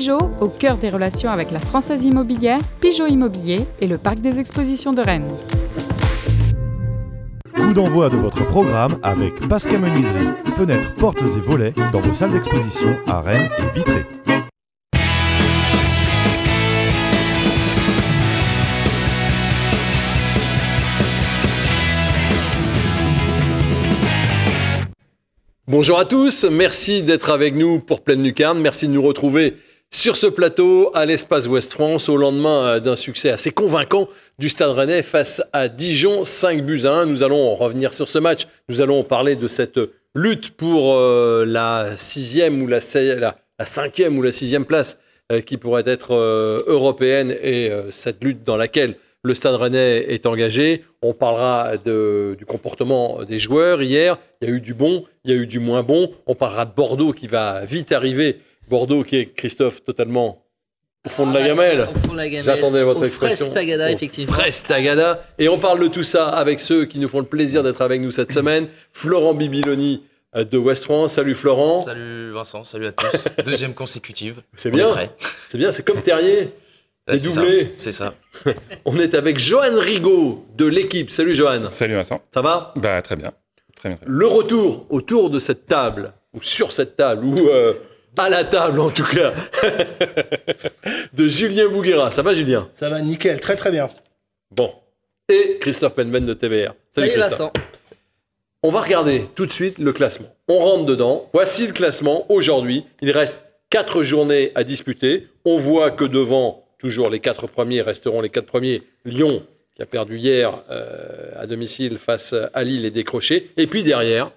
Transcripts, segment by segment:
Pigeot, au cœur des relations avec la Française Immobilière, Pigeot Immobilier et le Parc des Expositions de Rennes. Coup d'envoi de votre programme avec Pascal Menuiserie, fenêtres, portes et volets dans vos salles d'exposition à Rennes et Vitré. Bonjour à tous, merci d'être avec nous pour Pleine Lucarne, merci de nous retrouver sur ce plateau à l'espace Ouest France au lendemain euh, d'un succès assez convaincant du Stade Rennais face à Dijon, 5 buts à 1. Nous allons revenir sur ce match, nous allons parler de cette lutte pour euh, la sixième ou la, la, la, cinquième ou la sixième place euh, qui pourrait être euh, européenne et cette lutte dans laquelle le Stade Rennais est engagé. On parlera du comportement des joueurs hier. Il y a eu du bon, il y a eu du moins bon. On parlera de Bordeaux qui va vite arriver. Bordeaux qui est, Christophe, totalement au fond de la gamelle. Au fond de la gamelle. J'attendais votre Au expression. Au effectivement. Frestagada. Et on parle de tout ça avec ceux qui nous font le plaisir d'être avec nous cette semaine. Florent Bibiloni euh, de West France. Salut Florent. Salut Vincent, salut à tous. Deuxième consécutive. C'est bien. C'est bien, c'est comme Terrier. Euh, Les c'est ça, doublés. C'est ça. On est avec Johan Rigaud de l'équipe. Salut Johan. Salut Vincent. Ça va? Bah très bien. Très bien. très bien. Le retour autour de cette table, ou sur cette table, ou euh, à la table en tout cas, de Julien Bouguera. Ça va Julien? Ça va nickel, très très bien. Bon. Et Christophe Penben de TVR. Salut Christophe. Vincent. On va regarder tout de suite le classement. On rentre dedans. Voici le classement aujourd'hui. Il reste quatre journées à disputer. On voit que devant, toujours les quatre premiers resteront les quatre premiers. Lyon, qui a perdu hier euh, à domicile face à Lille, est décroché. Et puis derrière,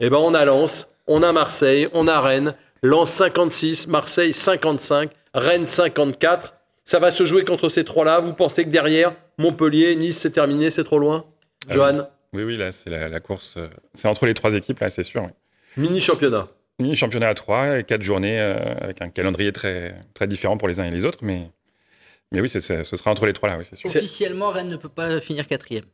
eh ben, on a Lens, on a Marseille, on a Rennes. Lens 56, Marseille 55, Rennes 54. Ça va se jouer contre ces trois-là. Vous pensez que derrière, Montpellier, Nice, c'est terminé, c'est trop loin? Ah Johan, Oui, oui, là, c'est la, la course. euh, C'est entre les trois équipes, là, c'est sûr. oui. mini-championnat. Mini championnat à trois, et quatre journées euh, avec un calendrier très, très différent pour les uns et les autres, mais, mais oui, c'est- c'est- ce sera entre les trois là, oui, c'est sûr. Officiellement, Rennes ne peut pas finir quatrième.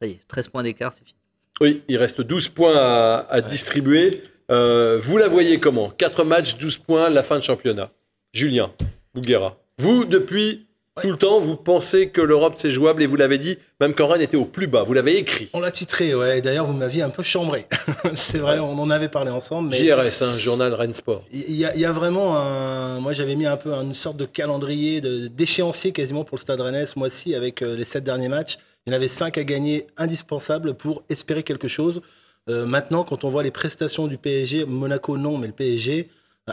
Ça y est, 13 points d'écart, c'est fini. Oui, il reste 12 points à, à distribuer. Euh, vous la voyez comment? 4 matchs, 12 points, la fin de championnat. Julien Bouguera. Vous, depuis tout le temps, vous pensez que l'Europe c'est jouable et vous l'avez dit, même quand Rennes était au plus bas, vous l'avez écrit. On l'a titré, ouais. D'ailleurs, vous m'aviez un peu chambré. c'est vrai, on en avait parlé ensemble. Mais JRS, un journal Rennes Sport. il y, a- il y a vraiment un. Moi, j'avais mis un peu une sorte de calendrier, de- d'échéancier quasiment pour le Stade Rennais ce mois-ci avec euh, les sept derniers matchs. Il y en avait cinq à gagner, indispensables pour espérer quelque chose. Euh, maintenant, quand on voit les prestations du PSG, Monaco non, mais le PSG,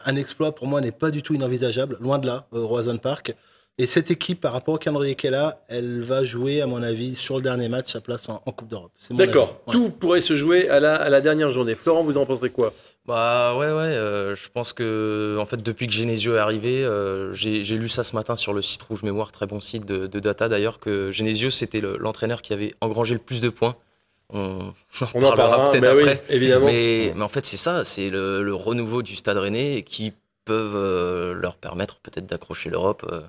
un exploit pour moi n'est pas du tout inenvisageable, loin de là, au Roison Park. Et cette équipe, par rapport au calendrier qu'elle a, elle va jouer, à mon avis, sur le dernier match, sa place en, en Coupe d'Europe. D'accord. Ouais. tout pourrait se jouer à la, à la dernière journée. Florent, vous en pensez quoi? Bah ouais, ouais. euh, je pense que en fait, depuis que Genesio est arrivé, euh, j'ai lu ça ce matin sur le site Rouge Mémoire, très bon site de, de data d'ailleurs, que Genesio c'était le- l'entraîneur qui avait engrangé le plus de points. On, On en parlera peut-être oui, après. évidemment. Mais, mais en fait, c'est ça, c'est le, le renouveau du Stade Rennais qui peuvent euh, leur permettre peut-être d'accrocher l'Europe. euh.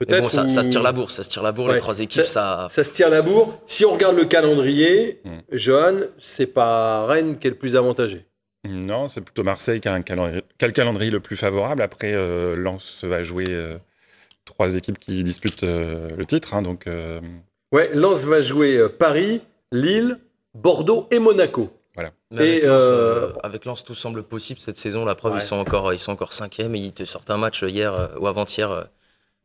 Mais Peut-être bon, ça, ça se tire la bourre, ça se tire la bourre. Ouais. Les trois équipes, ça. Ça se tire la bourre. Si on regarde le calendrier, Mm. Johan, c'est pas Rennes qui est le plus avantagé. Non, c'est plutôt Marseille qui a, un calendrier, qui a le calendrier le plus favorable. Après, euh, Lens va jouer euh, trois équipes qui disputent euh, le titre, hein, donc euh, Ouais, Lens va jouer euh, Paris, Lille, Bordeaux et Monaco. Mais avec, Et, Lens, euh, euh, avec Lens, tout semble possible cette saison. La preuve, Ouais. ils sont encore, ils sont encore cinquième et ils te sortent un match hier euh, ou avant-hier. euh,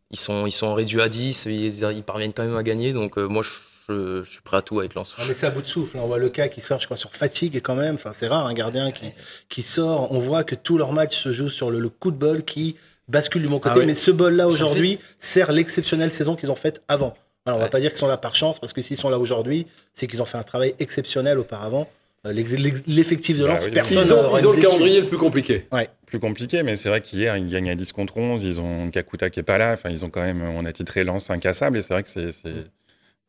Ils sont, ils sont réduits à 10, ils, ils parviennent quand même à gagner. Donc euh, moi, je, je- je suis prêt à tout avec Lens. Ah, mais c'est à bout de souffle. On voit le cas qui sort, je crois, sur fatigue quand même. Enfin, c'est rare un gardien qui, qui sort. On voit que tous leurs matchs se jouent sur le, le coup de bol qui bascule du bon côté. Ah oui. Mais ce bol-là aujourd'hui sert l'exceptionnelle saison qu'ils ont faite avant. Alors, on va Ouais. pas dire qu'ils sont là par chance, parce que s'ils sont là aujourd'hui, c'est qu'ils ont fait un travail exceptionnel auparavant. Euh, L'effectif de Bah Lens, oui. personne Ils ont, ils ont le calendrier le plus compliqué. plus compliqué, mais c'est vrai qu'hier, ils gagnent à 10 contre 11, ils ont Kakuta qui est pas là, enfin, ils ont quand même, on a titré Lens incassable, et c'est vrai que c'est...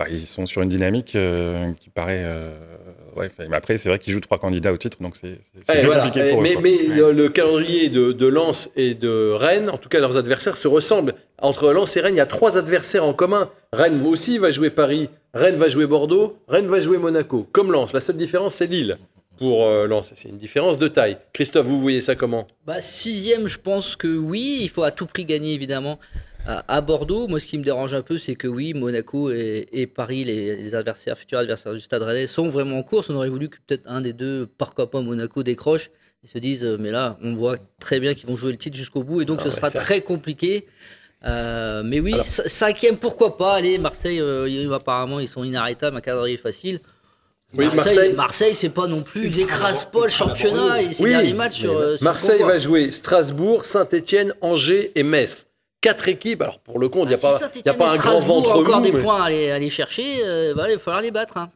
enfin, ils sont sur une dynamique euh, qui paraît... euh, ouais, mais après, c'est vrai qu'ils jouent trois candidats au titre, donc c'est voilà. compliqué pour eux. mais quoi. mais Ouais. le, le calendrier de, de Lens et de Rennes, en tout cas leurs adversaires, se ressemblent. Entre Lens et Rennes, il y a trois adversaires en commun. Rennes aussi va jouer Paris, Rennes va jouer Bordeaux, Rennes va jouer Monaco. Comme Lens, la seule différence c'est Lille. pour euh, Lens. C'est une différence de taille. Christophe, vous voyez ça comment? Bah, sixième, je pense que oui. Il faut à tout prix gagner, évidemment, à, à Bordeaux. Moi, ce qui me dérange un peu, c'est que oui, Monaco et, et Paris, les, les adversaires, futurs adversaires du Stade Rennais, sont vraiment en course. On aurait voulu que peut-être un des deux, pourquoi pas Monaco, décroche. Ils se disent, euh, mais là, on voit très bien qu'ils vont jouer le titre jusqu'au bout, et donc Ah ce ouais, sera certes. très compliqué. Euh, mais oui, Alors- cinquième, pourquoi pas Allez, Marseille, euh, ils- apparemment, ils sont inarrêtables, un calendrier facile. Oui, Marseille, Marseille- Marseille, c'est pas non plus. Ils écrasent pas le championnat et ces Oui, derniers matchs sur. sur Marseille va jouer Strasbourg, Saint-Etienne, Angers et Metz. Quatre équipes. Alors pour le compte, il n'y a, Ah, pas- y a pas un grand ventre encore mou, des mais- points à aller, à aller chercher, euh, bah, il va falloir les battre. hein.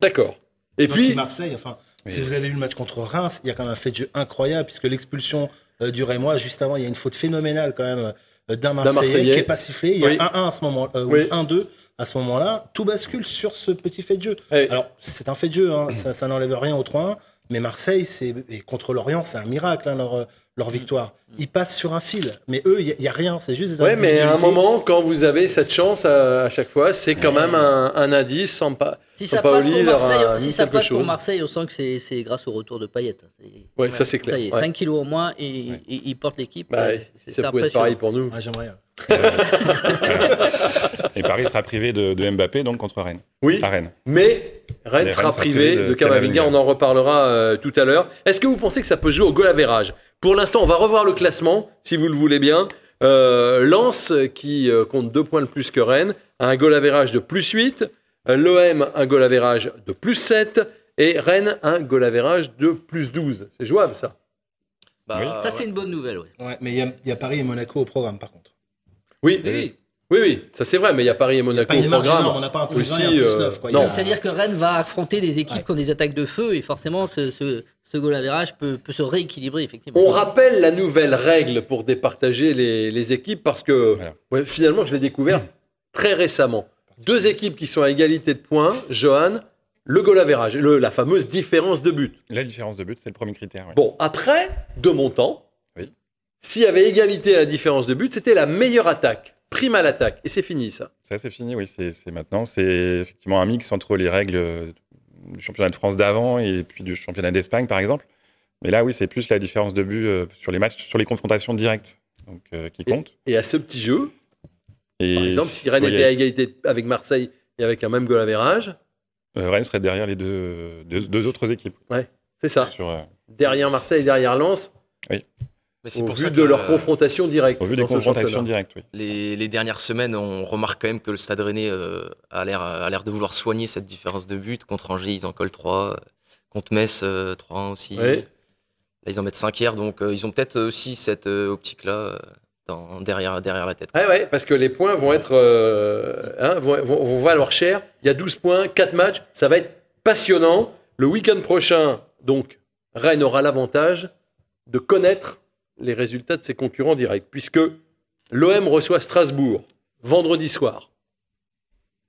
D'accord. Et Donc, puis, Marseille, enfin, si vous avez vu le match contre Reims, il y a quand même un fait de jeu incroyable, puisque l'expulsion euh, du Rémois, juste avant, il y a une faute phénoménale quand même euh, d'un Marseillais, Marseillais. qui n'est pas sifflé. Il y a Oui. 1-1 à ce moment, euh, ou Oui. 1-2 à ce moment-là. Tout bascule sur ce petit fait de jeu. Alors, c'est un fait de jeu, hein, ça, ça n'enlève rien au 3-1, mais Marseille, c'est et contre l'Orient, c'est un miracle, hein, leur, euh, leur victoire. Ils passent sur un fil, mais eux, il n'y a, rien, c'est juste des ouais, mais à un moment, quand vous avez cette chance à, à chaque fois, c'est quand même un, un indice sans pas. Si Sans ça, Paoli, passe pour Marseille, si ça passe pour. Marseille, on sent que c'est- c'est grâce au retour de Payet. hein. Ouais, ça c'est clair. Ça y est, Ouais. 5 kilos au moins et et- et il porte l'équipe. Bah, ça pouvait être pareil pour nous. Ah, J'aimerais. Et Paris sera privé de, de Mbappé donc contre Rennes. Oui, À Rennes. mais Rennes sera Rennes sera privé de, de Kamavinga. Kamavinga. On en reparlera euh, tout à l'heure. Est-ce que vous pensez que ça peut jouer au goal average Pour l'instant, on va revoir le classement, si vous le voulez bien. Euh, Lens, qui euh, compte deux points de plus que Rennes, a un goal average de plus 8. Euh, L'OM, un goal average de plus 7. Et Rennes, un goal average de plus 12. C'est jouable, ça Bah, Oui. Ça, c'est une bonne nouvelle. Ouais. Ouais, mais il y, a- il y a Paris et Monaco au programme, par contre. Oui, Oui, oui. Oui, oui, ça c'est vrai, mais il y a Paris et Monaco au programme. on n'a pas un plus Aussi, 20 et un plus euh, 9. Quoi. Il y non. a- C'est-à-dire que Rennes va affronter des équipes Ouais. qui ont des attaques de feu et forcément ce, ce, ce goal average peut, peut se rééquilibrer effectivement. On rappelle la nouvelle règle pour départager les, les équipes parce que Voilà. ouais, finalement, je l'ai découvert très récemment. Deux équipes qui sont à égalité de points, Johan, le goal average, le- la fameuse différence de but. La différence de but, c'est le premier critère. ouais. Bon, après, de mon temps, Oui. s'il y avait égalité à la différence de but, c'était la meilleure attaque, prime à l'attaque. Et c'est fini ça. Ça, c'est fini, oui. C'est maintenant. C'est effectivement un mix entre les règles euh, du championnat de France d'avant et puis du championnat d'Espagne, par exemple. Mais là, oui, c'est plus la différence de but euh, sur les matchs, sur les confrontations directes donc, euh, qui compte. Et à ce petit jeu, Et par exemple, si Rennes ouais, était à égalité avec Marseille et avec un même goal average, euh, Rennes serait derrière les deux, deux, deux autres équipes. c'est ça. Sur, Derrière Marseille et derrière Lens, Mais c'est au pour vu ça de leur euh, confrontation directe. au vu des confrontations directes, oui. les, les dernières semaines, on remarque quand même que le Stade Rennais euh, a l'air a l'air de vouloir soigner cette différence de but. Contre Angers, ils en collent 3. Contre Metz, euh, 3-1 aussi. Là, ils en mettent 5 hier. Donc, euh, ils ont peut-être aussi cette euh, optique-là dans- derrière, derrière la tête. Ouais, ouais, parce que les points vont être euh, hein, vont, vont- vont valoir cher. Il y a 12 points, 4 matchs, ça va être passionnant. Le week-end prochain, donc, Rennes aura l'avantage de connaître les résultats de ses concurrents directs, puisque l'OM reçoit Strasbourg vendredi soir.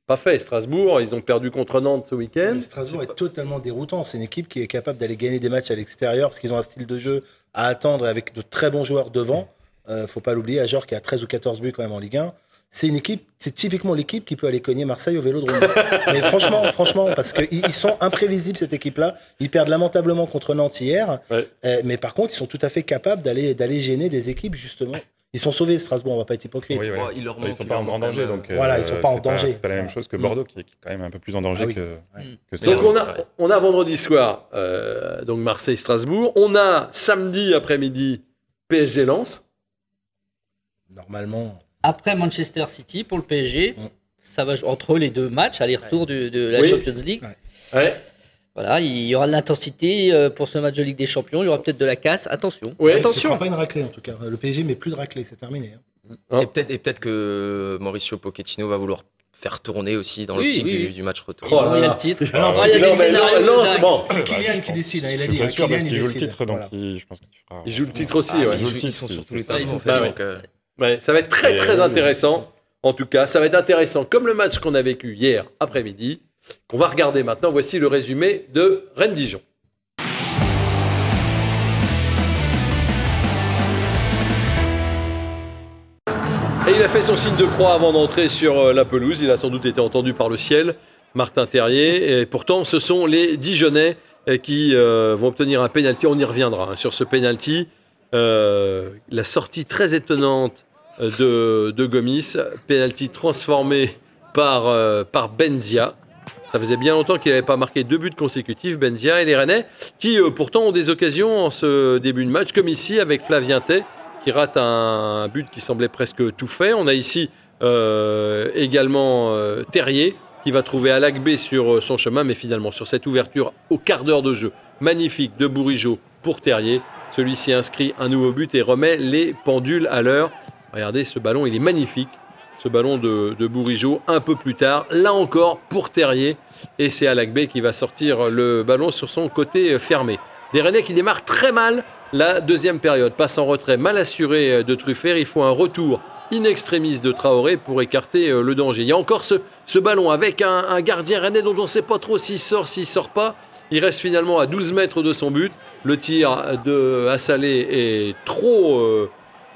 Pas fait, Strasbourg, ils ont perdu contre Nantes ce week-end. Strasbourg est totalement déroutant. C'est une équipe qui est capable d'aller gagner des matchs à l'extérieur parce qu'ils ont un style de jeu à attendre avec de très bons joueurs devant. Euh, faut pas l'oublier, Ajor qui a 13 ou 14 buts quand même en Ligue 1. C'est une équipe, c'est typiquement l'équipe qui peut aller cogner Marseille au Vélodrome. Mais franchement, franchement, parce qu'ils ils sont imprévisibles cette équipe-là. Ils perdent lamentablement contre Nantes hier, Ouais. Euh, mais par contre, ils sont tout à fait capables d'aller d'aller gêner des équipes justement. Ils sont sauvés Strasbourg, on va pas être hypocrite. Oui, voilà. Leur Ils manque- sont pas en grand danger, donc euh, Voilà, ils sont pas en danger. C'est pas la même chose que Mm. Bordeaux, qui est, qui est quand même un peu plus en danger Ah oui. que, Mm. que Strasbourg. Donc on a, on a vendredi soir, euh, donc Marseille-Strasbourg. On a samedi après-midi PSG Lens. Normalement, Après Manchester City pour le PSG, Mm. ça va jouer entre les deux matchs, aller-retour de, de la Oui. Champions League. Ouais. Ouais. Voilà, il y aura de l'intensité euh, pour ce match de Ligue des Champions. Il y aura peut-être de la casse. Attention. Ce Attention. sera pas une raclée en tout cas. Le PSG met plus de raclée, c'est terminé. hein. Hein Et peut-être que Mauricio Pochettino va vouloir faire tourner aussi dans Oui, l'optique oui, du, oui. du match retour. Oh là il y a le titre. Ah non, c'est dingue. bon. C'est Bah, Kylian je qui pense- décide, hein, il a Je dit. suis hein, pas sûr parce qu'il il joue le titre, donc Voilà. il- je pense qu'il fera. Il joue le titre aussi, Ah, ils, jouent, Le titre, ils sont sur tous les tableaux. Ouais. ça va être très très intéressant. En tout cas, ça va être intéressant comme le match qu'on a vécu hier après-midi, qu'on va regarder maintenant. Voici le résumé de Rennes-Dijon. Et il a fait son signe de croix avant d'entrer sur euh, la pelouse. Il a sans doute été entendu par le ciel, Martin Terrier. Et pourtant, ce sont les Dijonais euh, qui euh, vont obtenir un penalty. On y reviendra hein, sur ce penalty. Euh, la sortie très étonnante de, de Gomis, penalty transformé par, euh, par Benzia. Ça faisait bien longtemps qu'il n'avait pas marqué deux buts consécutifs, Benzia et les Rennais, qui euh, pourtant ont des occasions en ce début de match, comme ici avec Flavien Tay, qui rate un, but qui semblait presque tout fait. On a ici euh, également euh, Terrier, qui va trouver Alacbé sur euh, son chemin, mais finalement sur cette ouverture au quart d'heure de jeu magnifique de Bourigeau pour Terrier, celui-ci inscrit un nouveau but et remet les pendules à l'heure. Regardez, ce ballon, il est magnifique. Ce ballon de, de un peu plus tard, là encore pour Terrier. Et c'est Alacbé qui va sortir le ballon sur son côté fermé. Des Rennais qui démarrent très mal la deuxième période. Passe en retrait mal assuré de Truffert. Il faut un retour in extremis de Traoré pour écarter euh, le danger. Il y a encore ce, ballon avec un, gardien rennais dont on ne sait pas trop s'il sort, s'il sort pas. Il reste finalement à 12 mètres de son but. Le tir de Assalé est trop, euh,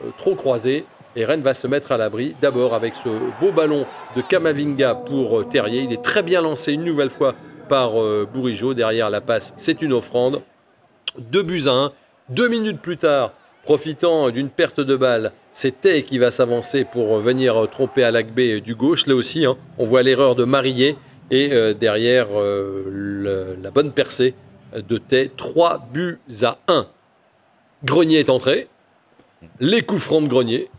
euh, trop croisé. Et Rennes va se mettre à l'abri, d'abord avec ce beau ballon de Kamavinga pour euh, Terrier. Il est très bien lancé une nouvelle fois par euh, Bourigeau. Derrière la passe, c'est une offrande. Deux buts à un. Deux minutes plus tard, profitant d'une perte de balle, c'est Tay qui va s'avancer pour venir tromper à l'Agbé du gauche. Là aussi, hein, on voit l'erreur de Marillet. Et euh, derrière, euh, la bonne percée de Tay. Trois buts à un. Grenier est entré. Les coups francs de Grenier.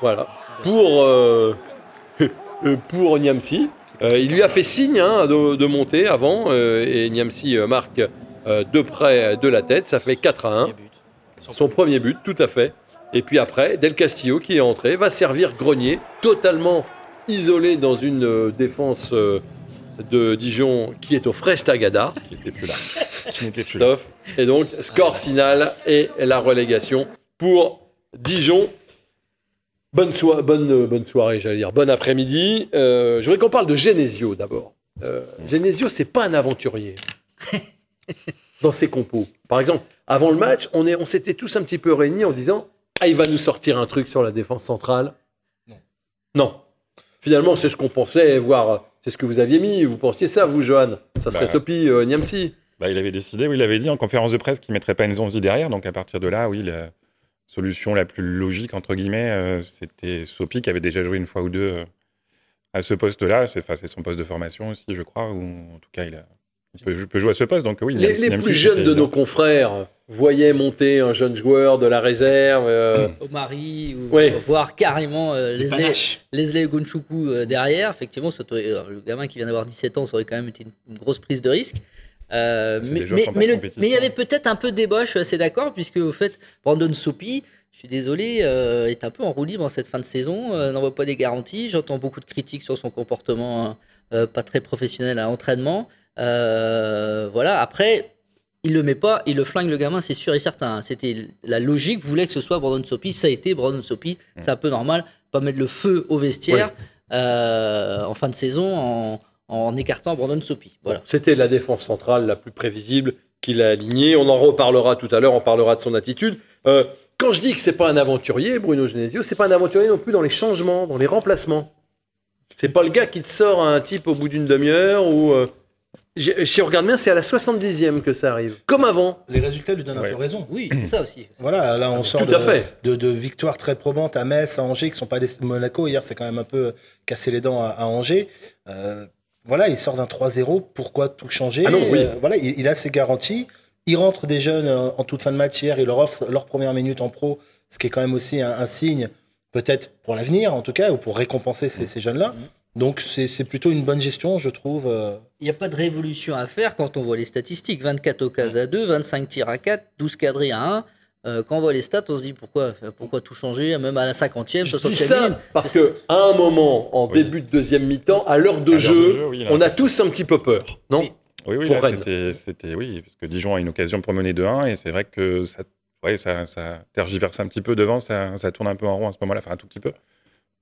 Voilà. Pour, euh, euh, pour Niamsi. Euh, il lui a fait signe hein, de, de monter avant. euh, et Niamsi marque de près de la tête. Ça fait 4 à 1. Premier but. Son premier but, tout à fait. Et puis après, Del Castillo qui est entré va servir Grenier, totalement isolé dans une défense de Dijon qui est au Frestagada. Qui n'était plus là. Qui n'était plus là. Et donc, score final et la relégation pour Dijon. Bonne, soi- bonne, euh, bonne soirée, j'allais dire. Bon après-midi. Euh, je voudrais qu'on parle de Genesio d'abord. Euh, Genesio, c'est pas un aventurier dans ses compos. Par exemple, avant le match, on, est, on s'était tous un petit peu réunis en disant Ah, il va nous sortir un truc sur la défense centrale. Non. Non. Finalement, c'est ce qu'on pensait, voire euh, c'est ce que vous aviez mis. Vous pensiez ça, vous, Johan? Ça serait Bah. Sopi euh, Niamsi. Bah, il avait décidé, oui, il avait dit en conférence de presse qu'il ne mettrait pas Nzonzi derrière. Donc à partir de là, oui, la solution la plus logique, entre guillemets, euh, c'était Sopi qui avait déjà joué une fois ou deux euh, à ce poste-là. C'est enfin, c'est son poste de formation aussi, je crois, ou en tout cas, il, a, il peut, jouer à ce poste. Donc oui, Les, plus jeunes de nos confrères voyaient monter un jeune joueur de la réserve. euh, Omari, ou Ouais. voire carrément euh, Leslie, Gunchukwu euh, derrière. Effectivement, euh, le gamin qui vient d'avoir 17 ans, ça aurait quand même été une, une grosse prise de risque. Euh, C'est mais le- il y avait peut-être un peu de débat, je suis assez d'accord, puisque au fait, Brandon Sopi, je suis désolé, euh, est un peu en roue libre en cette fin de saison, euh, n'envoie pas des garanties. J'entends beaucoup de critiques sur son comportement euh, pas très professionnel à l'entraînement. Euh, voilà, après, il le met pas, il le flingue le gamin, c'est sûr et certain. C'était la logique, voulait que ce soit Brandon Sopi, ça a été Brandon Sopi, c'est un peu normal, pas mettre le feu au vestiaire euh, en fin de saison en, en écartant Brandon Sopi. Voilà. C'était la défense centrale la plus prévisible qu'il a alignée. On en reparlera tout à l'heure, on parlera de son attitude. Euh, quand je dis que c'est pas un aventurier, Bruno Genesio, c'est pas un aventurier non plus dans les changements, dans les remplacements. C'est pas le gars qui te sort un type au bout d'une demi-heure ou. euh, Si on regarde bien, c'est à la 70e que ça arrive. Comme avant. Les résultats lui donnent un peu raison. Oui, c'est ça aussi. Voilà, là on sort Tout de, de, de victoires très probantes à Metz, à Angers, qui sont pas des Monaco. Hier, c'est quand même un peu cassé les dents à, à Angers. Euh, voilà, il sort d'un 3-0. Pourquoi tout changer? Ah non, oui. Euh, Voilà, il, il a ses garanties. Il rentre des jeunes euh, en toute fin de match hier. Il leur offre leur première minute en pro, ce qui est quand même aussi un, un signe, peut-être pour l'avenir en tout cas, ou pour récompenser ces, ces jeunes-là. Mhm. Donc c'est c'est plutôt une bonne gestion, je trouve. euh. Il n'y a pas de révolution à faire quand on voit les statistiques. 24 occasions à 2, 25 tirs à 4, 12 cadrés à 1. Euh, quand on voit les stats, on se dit pourquoi, pourquoi tout changer, même à la 50e, Je 60e. dis ça parce que à un moment, en Oui. début de deuxième mi-temps, à l'heure de jeu, de jeu, oui, là. on a tous un petit peu peur, non? Oui. Oui, oui, c'était, c'était, oui, parce que Dijon a une occasion pour mener 2-1, et c'est vrai que ça, ouais, ça, ça tergiverse un petit peu devant, ça, ça tourne un peu en rond à ce moment-là, enfin un tout petit peu.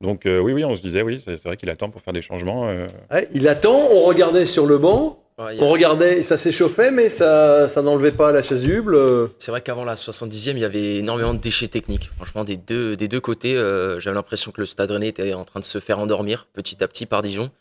Donc euh, oui, oui, on se disait, oui, c'est, c'est vrai qu'il attend pour faire des changements. euh, Ouais, Il attend, on regardait sur le banc, Ouais, on regardait, ça s'échauffait, mais ça, ça n'enlevait pas la chasuble. C'est vrai qu'avant la 70e, il y avait énormément de déchets techniques. Franchement, des deux, des deux côtés, euh, j'avais l'impression que le Stade Rennais était en train de se faire endormir petit à petit par Dijon.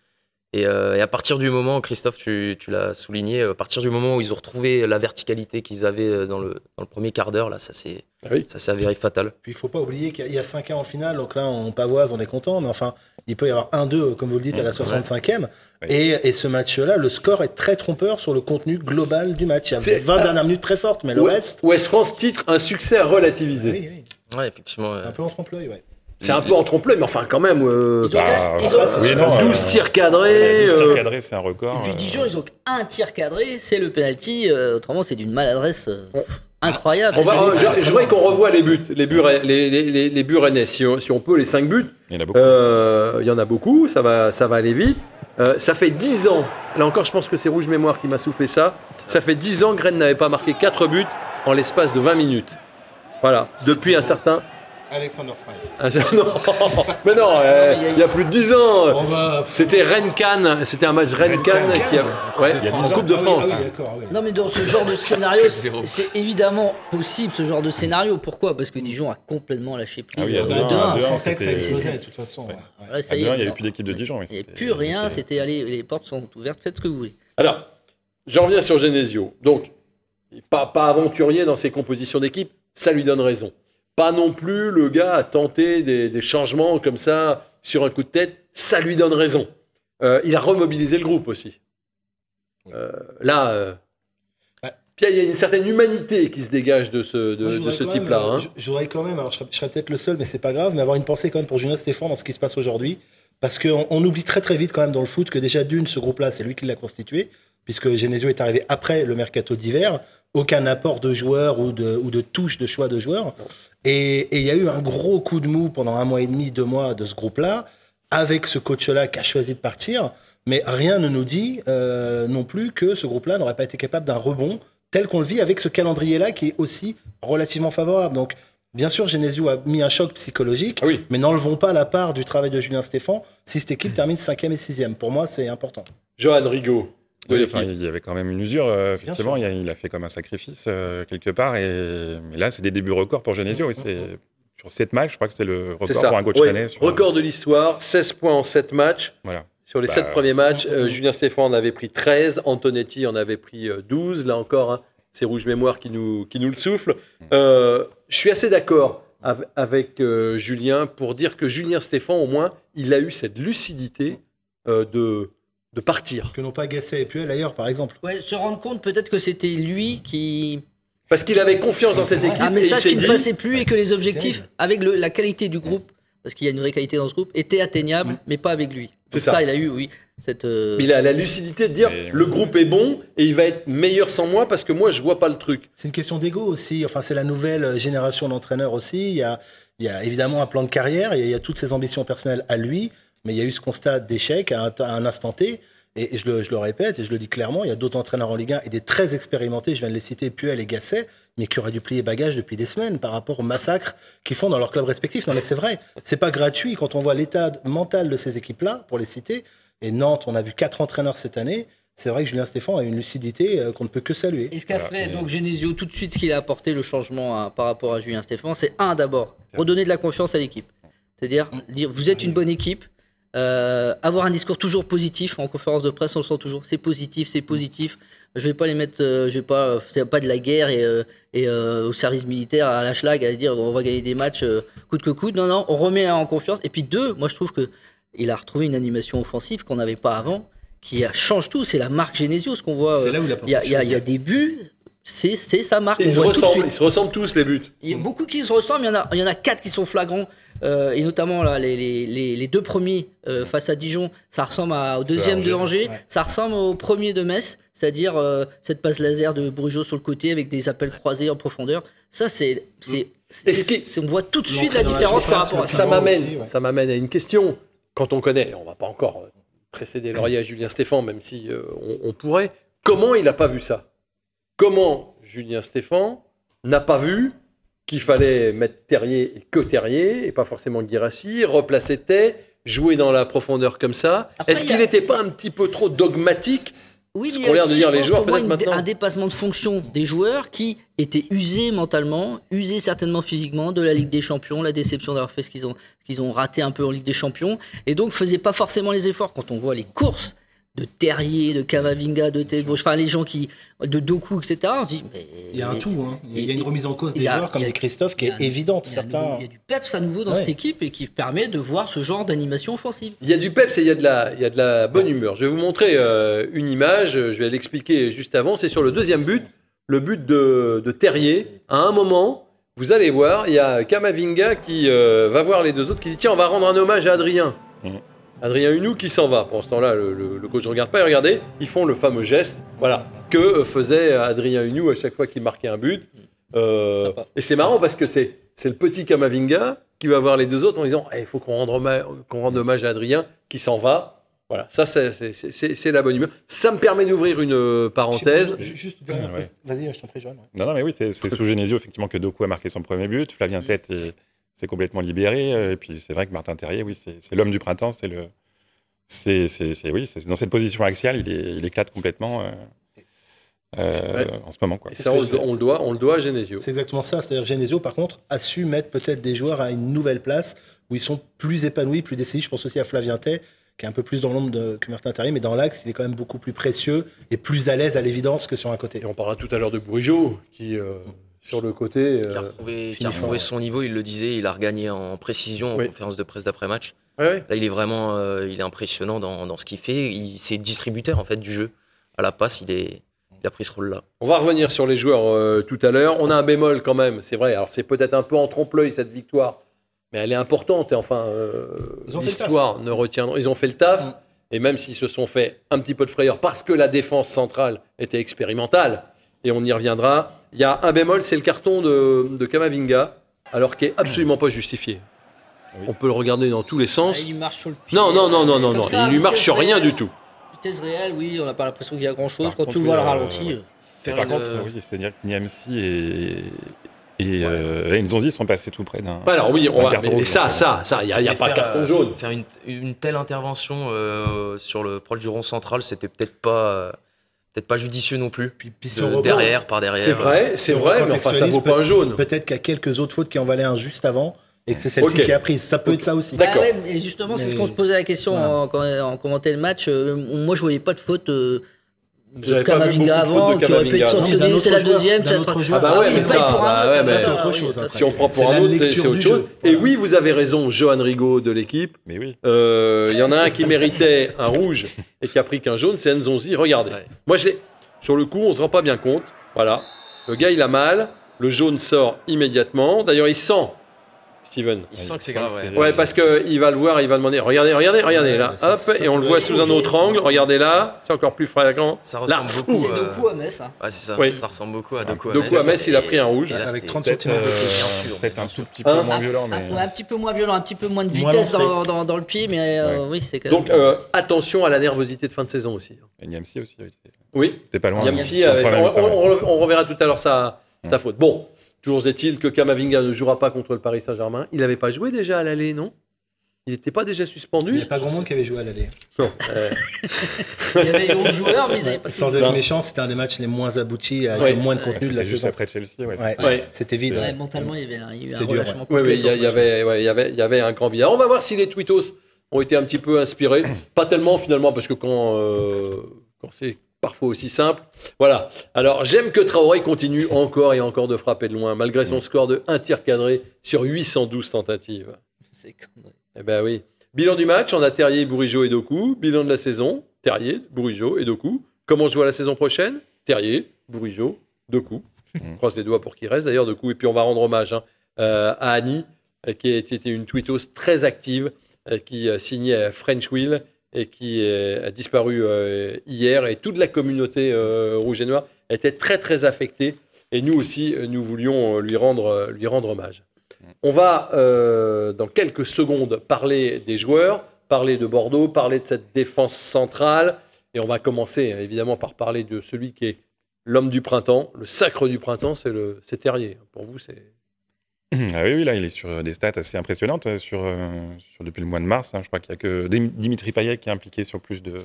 Et, euh, et à partir du moment, Christophe, tu, tu l'as souligné, à partir du moment où ils ont retrouvé la verticalité qu'ils avaient euh, dans le, dans le premier quart d'heure, là, ça s'est Ah oui. ça s'est avéré fatal. Puis il faut pas oublier qu'il y a- il y a 5 ans en finale, donc là on pavoise, on est content, mais enfin il peut y avoir 1-2, comme vous le dites, à la 65e. Ouais. Et, et ce match-là, le score est très trompeur sur le contenu global du match. Il y a C'est- 20 dernières minutes très fortes, mais le Ouais. reste. West France titre un succès à relativiser. Oui, oui, Ouais, effectivement. c'est euh, un peu en trompe-l'œil, ouais. C'est un peu en trompe-l'œil, mais enfin quand même. euh, Ils ont Bah, qu'un- ils bah, ont- c'est oui, non, 12 euh, tirs cadrés. Dix euh, tirs cadrés, c'est un record. Et puis euh, Dijon, ils ont qu'un tir cadré, c'est le penalty. euh, autrement, c'est d'une maladresse euh, incroyable. On va, je, je voudrais qu'on revoie les buts, les buts, les, les, les, les buts rennais. Si on, si on peut, les 5 buts, Il y en a beaucoup. euh, il y en a beaucoup, ça va, ça va aller vite. Euh, ça fait 10 ans, là encore, je pense que c'est Rouge Mémoire qui m'a soufflé ça. Ça fait 10 ans que Rennes n'avait pas marqué 4 buts en l'espace de 20 minutes. Voilà, depuis un certain. Alexander Fry. un cer- non, mais non, euh, il y a- il y a plus de 10 ans. Va. C'était Rennes-Cannes, c'était un match Rennes-Cannes qui a. Ouais, Il y a en 10 ans. Coupe de Ah oui, France. ah oui, oui. Non mais dans ce genre de scénario, c'est 7-0. c'est évidemment possible ce genre de scénario. Pourquoi? Parce que Dijon a complètement lâché prise. Ah oui, à deux- de à 2-1. deux- on deux-un, sentait que ça c'était- explosait, c'était- de toute façon. ouais. Ouais. Ouais, ça À y est, deux-un, il n'y avait plus d'équipe de Dijon. Il n'y avait plus rien, c'était- c'était allez, les portes sont ouvertes, faites ce que vous voulez. Alors, je reviens sur Genesio. Donc, pas, pas aventurier dans ses compositions d'équipe, ça lui donne raison. Pas non plus le gars à tenter des, des changements comme ça sur un coup de tête, ça lui donne raison. Euh, il a remobilisé le groupe aussi. Euh, là, euh, Ouais. puis il y a une certaine humanité qui se dégage de ce, de, de type-là. hein. Je, je voudrais quand même, alors je serais, peut-être le seul, mais c'est pas grave, mais avoir une pensée quand même pour Julien Stéphane dans ce qui se passe aujourd'hui. Parce qu'on on oublie très très vite quand même dans le foot que déjà d'une, ce groupe-là, c'est lui qui l'a constitué, puisque Genesio est arrivé après le mercato d'hiver. Aucun apport de joueurs ou de, ou de touche de choix de joueurs. Et il y a eu un gros coup de mou pendant un mois et demi, deux mois de ce groupe-là, avec ce coach-là qui a choisi de partir. Mais rien ne nous dit euh, non plus que ce groupe-là n'aurait pas été capable d'un rebond tel qu'on le vit avec ce calendrier-là qui est aussi relativement favorable. Donc, bien sûr, Genesio a mis un choc psychologique, Ah oui. mais n'enlevons pas la part du travail de Julien Stéphan si cette équipe termine 5e et 6e. Pour moi, c'est important. Johan Rigaud, Oui, enfin, il y avait quand même une usure, euh, effectivement. Il a, il a fait comme un sacrifice euh, quelque part. Et... Mais là, c'est des débuts records pour Genesio. et c'est Sur 7 matchs, je crois que c'est le record pour un coach rennais. sur- Record de l'histoire, 16 points en 7 matchs. Voilà. Sur les Bah, 7 premiers matchs, euh, mm, mm. Julien Stéphane en avait pris 13, Antonetti en avait pris euh, 12. Là encore, hein, c'est Rouge Mémoire qui nous, qui nous le souffle. Je suis assez d'accord av- avec euh, Julien pour dire que Julien Stéphane, au moins, il a eu cette lucidité de, de partir. Que n'ont pas Gasset et Puel ailleurs, par exemple. Ouais, se rendre compte peut-être que c'était lui qui. Parce qu'il avait confiance dans cette équipe. Un il message qui ne dit, passait plus et que les objectifs, avec le- la qualité du groupe, parce qu'il y a une vraie qualité dans ce groupe, étaient atteignables, mais pas avec lui. C'est ça. ça. il a eu, oui, cette. euh, il a la lucidité de dire Et- le groupe est bon et il va être meilleur sans moi parce que moi, je vois pas le truc. C'est une question d'ego aussi. Enfin, c'est la nouvelle génération d'entraîneurs aussi. Il y, a, il y a évidemment un plan de carrière, il y a, il y a toutes ses ambitions personnelles à lui, mais il y a eu ce constat d'échec à, un t- à un instant T. Et, je, le, je le répète et je le dis clairement, il y a d'autres entraîneurs en Ligue 1 et des très expérimentés, je viens de les citer, Puel et Gasset, mais qui auraient dû plier bagage depuis des semaines par rapport au massacre qu'ils font dans leurs clubs respectifs. Non, mais c'est vrai, c'est pas gratuit quand on voit l'état mental de ces équipes-là, pour les citer. Et Nantes, on a vu quatre entraîneurs cette année. C'est vrai que Julien Stéphan a une lucidité euh, qu'on ne peut que saluer. Et ce qu'a Voilà, fait mais- donc Genesio tout de suite, ce qu'il a apporté le changement à- par rapport à Julien Stéphane, c'est un d'abord redonner de la confiance à l'équipe. C'est-à-dire dire vous êtes une bonne équipe, euh, avoir un discours toujours positif en conférence de presse, on le sent toujours. C'est positif, c'est positif. Je vais pas les mettre, euh, je vais pas, euh, c'est pas de la guerre et, euh, et au service militaire à la schlag à dire on va gagner des matchs coûte que coûte. Non non, on remet en confiance. Et puis deux, moi je trouve que il a retrouvé une animation offensive qu'on n'avait pas avant, qui a- change tout. C'est la marque Genesio, ce qu'on voit. C'est là où il y y y a des buts, c'est c'est sa marque. Ils se, ressemblent, suite. ils se ressemblent tous, les buts. Il y a beaucoup qui se ressemblent, il y en a, il y en a quatre qui sont flagrants, euh, et notamment là, les, les- les- les deux premiers euh, face à Dijon, ça ressemble à- au deuxième de Angers, ouais. ça ressemble au premier de Metz, c'est-à-dire euh, cette passe laser de Brugeot sur le côté avec des appels croisés en profondeur. Ça, c'est, c'est, on voit tout de suite la différence par rapport à ça. m'amène, aussi, ouais. ça m'amène à une question. Quand on connaît, on va pas encore précéder Laurier à Julien Stéphan, même si euh, on, on pourrait. Comment il n'a pas vu ça? Comment Julien Stéphan n'a pas vu qu'il fallait mettre Terrier et que Terrier, et pas forcément Guirassi, replacer Tay, jouer dans la profondeur comme ça Est-ce qu'il n'était pas un petit peu trop dogmatique Oui, mais il y a l'air de aussi, dire les joueurs, moi, maintenant. un dépassement de fonction des joueurs qui étaient usés mentalement, usés certainement physiquement de la Ligue des Champions, la déception d'avoir fait ce qu'ils ont, qu'ils ont raté un peu en Ligue des Champions, et donc faisaient pas forcément les efforts. Quand on voit les courses, de Terrier, de Kamavinga, de Tedros, enfin les gens qui. de Doku, etc. On se dit, mais. Il y a un tout, hein. il y a Et- une remise en cause des a- joueurs, comme dit Christophe, qui est évidente. Il y, Certains... nouveau- il y a du peps à nouveau dans Ouais. cette équipe et qui permet de voir ce genre d'animation offensive. Il y a du peps et il y a de la, il y a de la bonne humeur. Je vais vous montrer euh, une image, je vais l'expliquer juste avant. C'est sur le deuxième but, le but de, de Terrier. À un moment, vous allez voir, il y a Kamavinga qui euh, va voir les deux autres, qui dit Tiens, on va rendre un hommage à Adrien. Mhm. Adrien Hunou qui s'en va. Pendant ce temps-là, le, le- le coach ne regarde pas et regardez, ils font le fameux geste voilà, que faisait Adrien Hunou à chaque fois qu'il marquait un but. Euh, et c'est marrant parce que c'est c'est le petit Kamavinga qui va voir les deux autres en disant Eh, il faut qu'on rende, hommage- qu'on rende hommage à Adrien qui s'en va. Voilà, ça c'est- c'est c'est- c'est- c'est la bonne humeur. Ça me permet d'ouvrir une euh, parenthèse. Ju- Juste Ouais. Vas-y, je t'en prie, Joanne. ouais. Non, non, mais oui, c'est c'est sous Genesio, effectivement, que Doku a marqué son premier but. Flavien Tête est- s'est complètement libéré. euh, Et puis, c'est vrai que Martin Terrier, oui, c'est c'est l'homme du printemps. C'est le. C'est, c'est, c'est- oui, c'est dans cette position axiale, il, est, il éclate complètement euh, euh, Ouais. en ce moment. Quoi. Ça, on, le- on le doit, on le doit à Genesio. C'est exactement ça. C'est-à-dire Genesio, par contre, a su mettre peut-être des joueurs à une nouvelle place où ils sont plus épanouis, plus décisifs. Je pense aussi à Flavien Tay, qui est un peu plus dans l'ombre de- que Martin Terrier, mais dans l'axe, il est quand même beaucoup plus précieux et plus à l'aise à l'évidence que sur un côté. Et on parlera tout à l'heure de Bourigeau qui, euh, sur le côté. Qui a euh, retrouvé, qui fini a retrouvé fort, son niveau, il le disait, il a regagné en précision en Oui. conférence de presse d'après-match. Là, il est vraiment il est impressionnant dans, dans ce qu'il fait. Il- C'est distributeur en fait du jeu. À la passe, il, est, il a pris ce rôle-là. On va revenir sur les joueurs euh, tout à l'heure. On a un bémol quand même, c'est vrai. Alors c'est peut-être un peu en trompe-l'œil cette victoire, mais elle est importante. Et enfin, euh, l'histoire ne retiendra. Ils ont fait le taf. Mm. Et même s'ils se sont fait un petit peu de frayeur parce que la défense centrale était expérimentale, et on y reviendra, il y a un bémol, c'est le carton de, de Kamavinga, alors qui est absolument pas justifié. Oui. On peut le regarder dans tous les sens. Ah, il marche sur le pied. Non, non, non, non, non, non. ça, il lui marche sur rien réelle. du tout. Vitesse réelle, oui, on n'a pas l'impression qu'il y a grand chose. Par Quand contre, tu le vois le euh, ralenti. ouais. euh, par une- contre, oui, c'est-à-dire que Niamsi et, et, euh, et Nzonzi sont passés tout près d'un. Alors oui, on va, carton mais, ça, ça, ça, il n'y a, y pas de faire, carton euh, jaune. Faire une, une telle intervention euh, sur le proche du rond central, c'était peut-être pas, euh, peut-être pas judicieux non plus. Puis, De- derrière, par derrière. C'est vrai, c'est si on vrai, mais enfin, ça vaut pas un jaune. Peut-être qu'il y a quelques autres fautes qui en valaient un juste avant et que c'est celle-ci qui a prise. Ça peut être ça aussi. D'accord. Ah ouais, et justement, c'est ce qu'on se posait la question Voilà. en, quand on commentait le match. Euh, moi, je voyais pas de faute euh, de Kamavinga avant, qui aurait pu être sanctionné. C'est la deuxième. c'est la autre troisième. joueur. Ah bah ouais, mais ça, bah mais c'est ça, autre chose, après. Si on prend C'est pour un autre, c'est autre chose. jeu. Et oui, vous avez raison, Johan Rigaud de l'équipe. Mais oui. Euh, Il y en a un qui méritait un rouge et qui a pris qu'un jaune, c'est Nzonzi. Regardez. Ouais. Moi, je l'ai. Sur le coup, on se rend pas bien compte. Voilà. Le gars, il a mal. Le jaune sort immédiatement. D'ailleurs, il sent. Steven. Il sent que c'est Il grave. que ouais. parce qu'il va le voir, il va demander. Regardez, regardez, regardez là. ça- Hop, ça, et on le voit sous un autre angle. Regardez là, c'est encore plus flagrant. Ça Là, ressemble beaucoup. C'est Doku à Metz. hein. ouais, c'est ça. Oui. Ça ressemble beaucoup à Doku à Doku à Metz, il a pris un rouge. Là, Avec c'était- 30 Peut-être centimètres de euh, bien sûr, peut-être un tout petit peu Hein moins violent, Ah, mais. ouais, un petit peu moins violent, un petit peu moins de vitesse dans, dans, dans le pied, mais euh, oui, c'est quand Donc, même. euh, attention à la nervosité de fin de saison aussi. Et Niamsi aussi. oui. T'es pas loin. Problème, on, reverra tout à l'heure sa, sa faute. Bon, toujours est-il que Kamavinga ne jouera pas contre le Paris Saint-Germain. Il n'avait pas joué déjà à l'aller, non? Il n'était pas déjà Il suspendu n'y a pas grand monde qui avait joué à l'aller. Non, euh, Il y avait 11 joueurs, mais ils n'avaient pas Sans être méchant, c'était un des matchs les moins aboutis, avec Ouais. le moins de Ouais, contenu de la saison. après Chelsea. Ouais. Ouais, Ouais. C'était vide. Mentalement, il y avait un, il y avait un C'était dur, relâchement Oui, complet oui, il y, il avait, ouais, il y avait, il y avait un grand vide. Alors, on va voir si les tweetos ont été un petit peu inspirés. Pas tellement finalement, parce que quand, euh, quand c'est parfois aussi simple. Voilà. Alors, j'aime que Traoré continue encore et encore de frapper de loin, malgré son score de 1 tir cadré sur 812 tentatives. C'est connerie. Eh ben oui. Bilan du match, on a Terrier, Bourigeau et Doku. Bilan de la saison, Terrier, Bourigeau et Doku. Comment on joue à la saison prochaine? Terrier, Bourigeau, Doku. On croise les doigts pour qu'il reste d'ailleurs Doku. Et puis on va rendre hommage hein, euh, à Annie, euh, qui était une tweetos très active, euh, qui signait French Wheel et qui euh, a disparu euh, hier. Et toute la communauté euh, rouge et noire était très très affectée. Et nous aussi, euh, nous voulions lui rendre, lui rendre hommage. On va, dans quelques secondes, parler des joueurs, parler de Bordeaux, parler de cette défense centrale. Et on va commencer, hein, évidemment, par parler de celui qui est l'homme du printemps. Le sacre du printemps, c'est Terrier. Pour vous, c'est. Ah oui, oui, là, il est sur des stats assez impressionnantes euh, sur, euh, sur depuis le mois de mars. hein. Je crois qu'il n'y a que Dim- Dimitri Payet qui est impliqué sur plus de,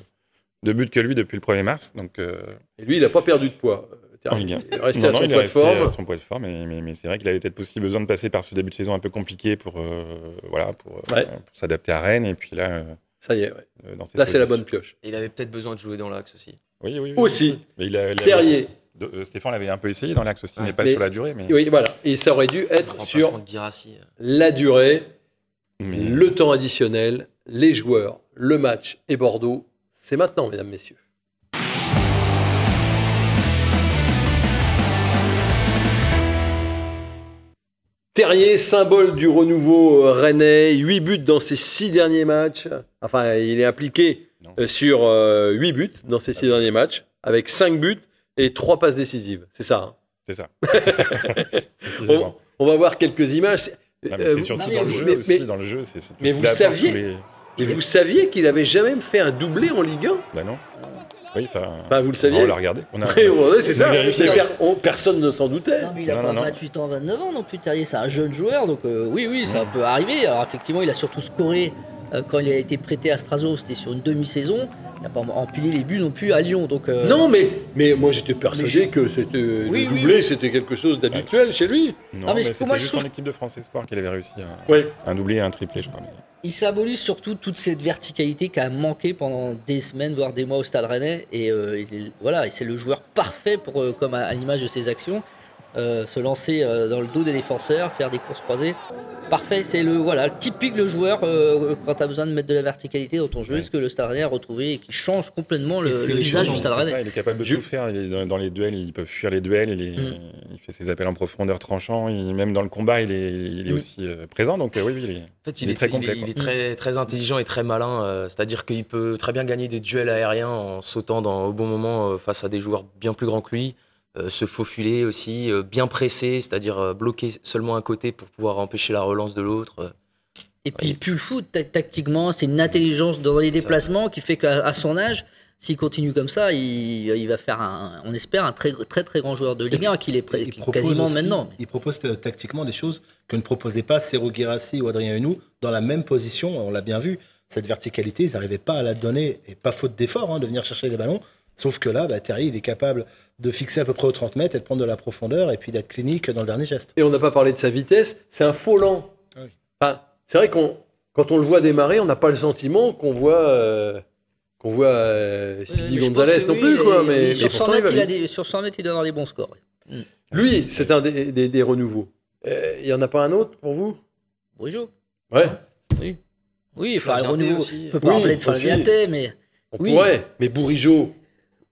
de buts que lui depuis le 1er mars. Donc, euh, Et lui, il n'a pas perdu de poids. euh, 1. Il est resté Non, à non, son il est resté à son poids de forme, mais, mais- mais c'est vrai qu'il avait peut-être aussi besoin de passer par ce début de saison un peu compliqué pour, euh, voilà, pour, euh, Ouais. pour s'adapter à Rennes. Et puis là, euh, Ça y est, ouais. euh, dans cette Là, c'est la bonne pioche. Et il avait peut-être besoin de jouer dans l'axe aussi. Oui, oui, oui. Aussi. Mais il a- il a- Terrier. De- euh, Stéphane l'avait un peu essayé dans l'axe aussi, Ouais. mais pas Mais- sur la durée. Mais, Oui, voilà. Et ça aurait dû être sur euh. la durée, mais- le temps additionnel, les joueurs, le match et Bordeaux. C'est maintenant, mesdames, messieurs. Terrier, symbole du renouveau euh, rennais, 8 buts dans ses 6 derniers matchs. Enfin, il est impliqué Non. euh, sur 8 buts dans ses 6 derniers matchs, avec 5 buts et 3 passes décisives. C'est ça. hein. C'est ça. On, Précisément. on va voir quelques images. Non, mais Euh, c'est surtout non, mais dans le vous- jeu mais- aussi. mais- dans le jeu, c'est c'est tout mais ce vous qu'il apporte, saviez- tous les- Et vous saviez qu'il avait jamais fait un doublé en Ligue 1 Bah non. Oui, enfin. Bah, vous le saviez On l'a regardé. On a, ouais, c'est ça. Mais per- on- personne ne s'en doutait. Non, mais il a Non, pas non, non. 28 ans, 29 ans non plus, Terrier. C'est un jeune joueur, donc euh, oui, oui, ça peut arriver. Alors, effectivement, il a surtout scoré euh, quand il a été prêté à Strasbourg, c'était sur une demi-saison. Il n'a pas empilé les buts non plus à Lyon. Donc, euh, Non, mais, mais moi j'étais persuadé je- que c'était Oui, oui, doublé, oui. c'était quelque chose d'habituel chez lui. Non, Non, mais c'était moi, je juste trouve- en équipe de France Espoir qu'il avait réussi un, Oui. un doublé et un triplé, je crois. mais- il symbolise surtout toute cette verticalité qui a manqué pendant des semaines, voire des mois au Stade Rennais. Et euh, il- voilà, c'est le joueur parfait pour, euh, comme à, à l'image de ses actions, euh, se lancer euh, dans le dos des défenseurs, faire des courses croisées. Parfait, c'est le voilà typique le joueur euh, quand tu as besoin de mettre de la verticalité dans ton jeu. Ouais. Est-ce que le Stade Rennais a retrouvé et qui change complètement le, visage du Stade Rennais il est capable de Je- tout faire. Il est dans, dans les duels, il peut fuir les duels. Il, est- Mm. il fait ses appels en profondeur tranchant. Il- même dans le combat, il est, il est Mm. aussi euh, présent. Donc, euh, oui, oui, il est. En fait, Il il, est est, très il complet, il est très, très intelligent et très malin. euh, C'est-à-dire qu'il peut très bien gagner des duels aériens en sautant dans, au bon moment euh, face à des joueurs bien plus grands que lui. Euh, se faufiler aussi, euh, bien pressé, c'est-à-dire euh, bloquer seulement un côté pour pouvoir empêcher la relance de l'autre. Et puis Oui. il pue le foot ta- tactiquement, c'est une intelligence dans les Ça. déplacements qui fait qu'à son âge, s'il continue comme ça, il, il va faire, un, on espère, un très très très grand joueur de Ligue 1 qu'il est Il propose quasiment aussi- maintenant. Il propose tactiquement des choses que ne proposaient pas Sergio Guirassi ou Adrien Hunou dans la même position. On l'a bien vu. Cette verticalité, ils n'arrivaient pas à la donner, et pas faute d'effort, hein, de venir chercher les ballons. Sauf que là, bah, Terry, il est capable de fixer à peu près aux 30 mètres et de prendre de la profondeur et puis d'être clinique dans le dernier geste. Et on n'a pas parlé de sa vitesse. C'est un faux lent. Ah oui. Enfin, c'est vrai qu'on, quand on le voit démarrer, on n'a pas le sentiment qu'on voit, euh, qu'on voit euh, Speedy Euh, je pense Gonzalez non oui, plus, quoi. Mais, sur, mais 100 pourtant, mètres, il a des, sur 100 mètres, il doit avoir des bons scores. Lui, c'est un des, des- des renouveaux. Euh, Il y en a pas un autre pour vous? Bourigeau Ouais. Oui. Oui, enfin, renouveau. aussi. On peut pas Oui, parler de. Flavienté, mais On Oui. pourrait. Mais Bourigeau,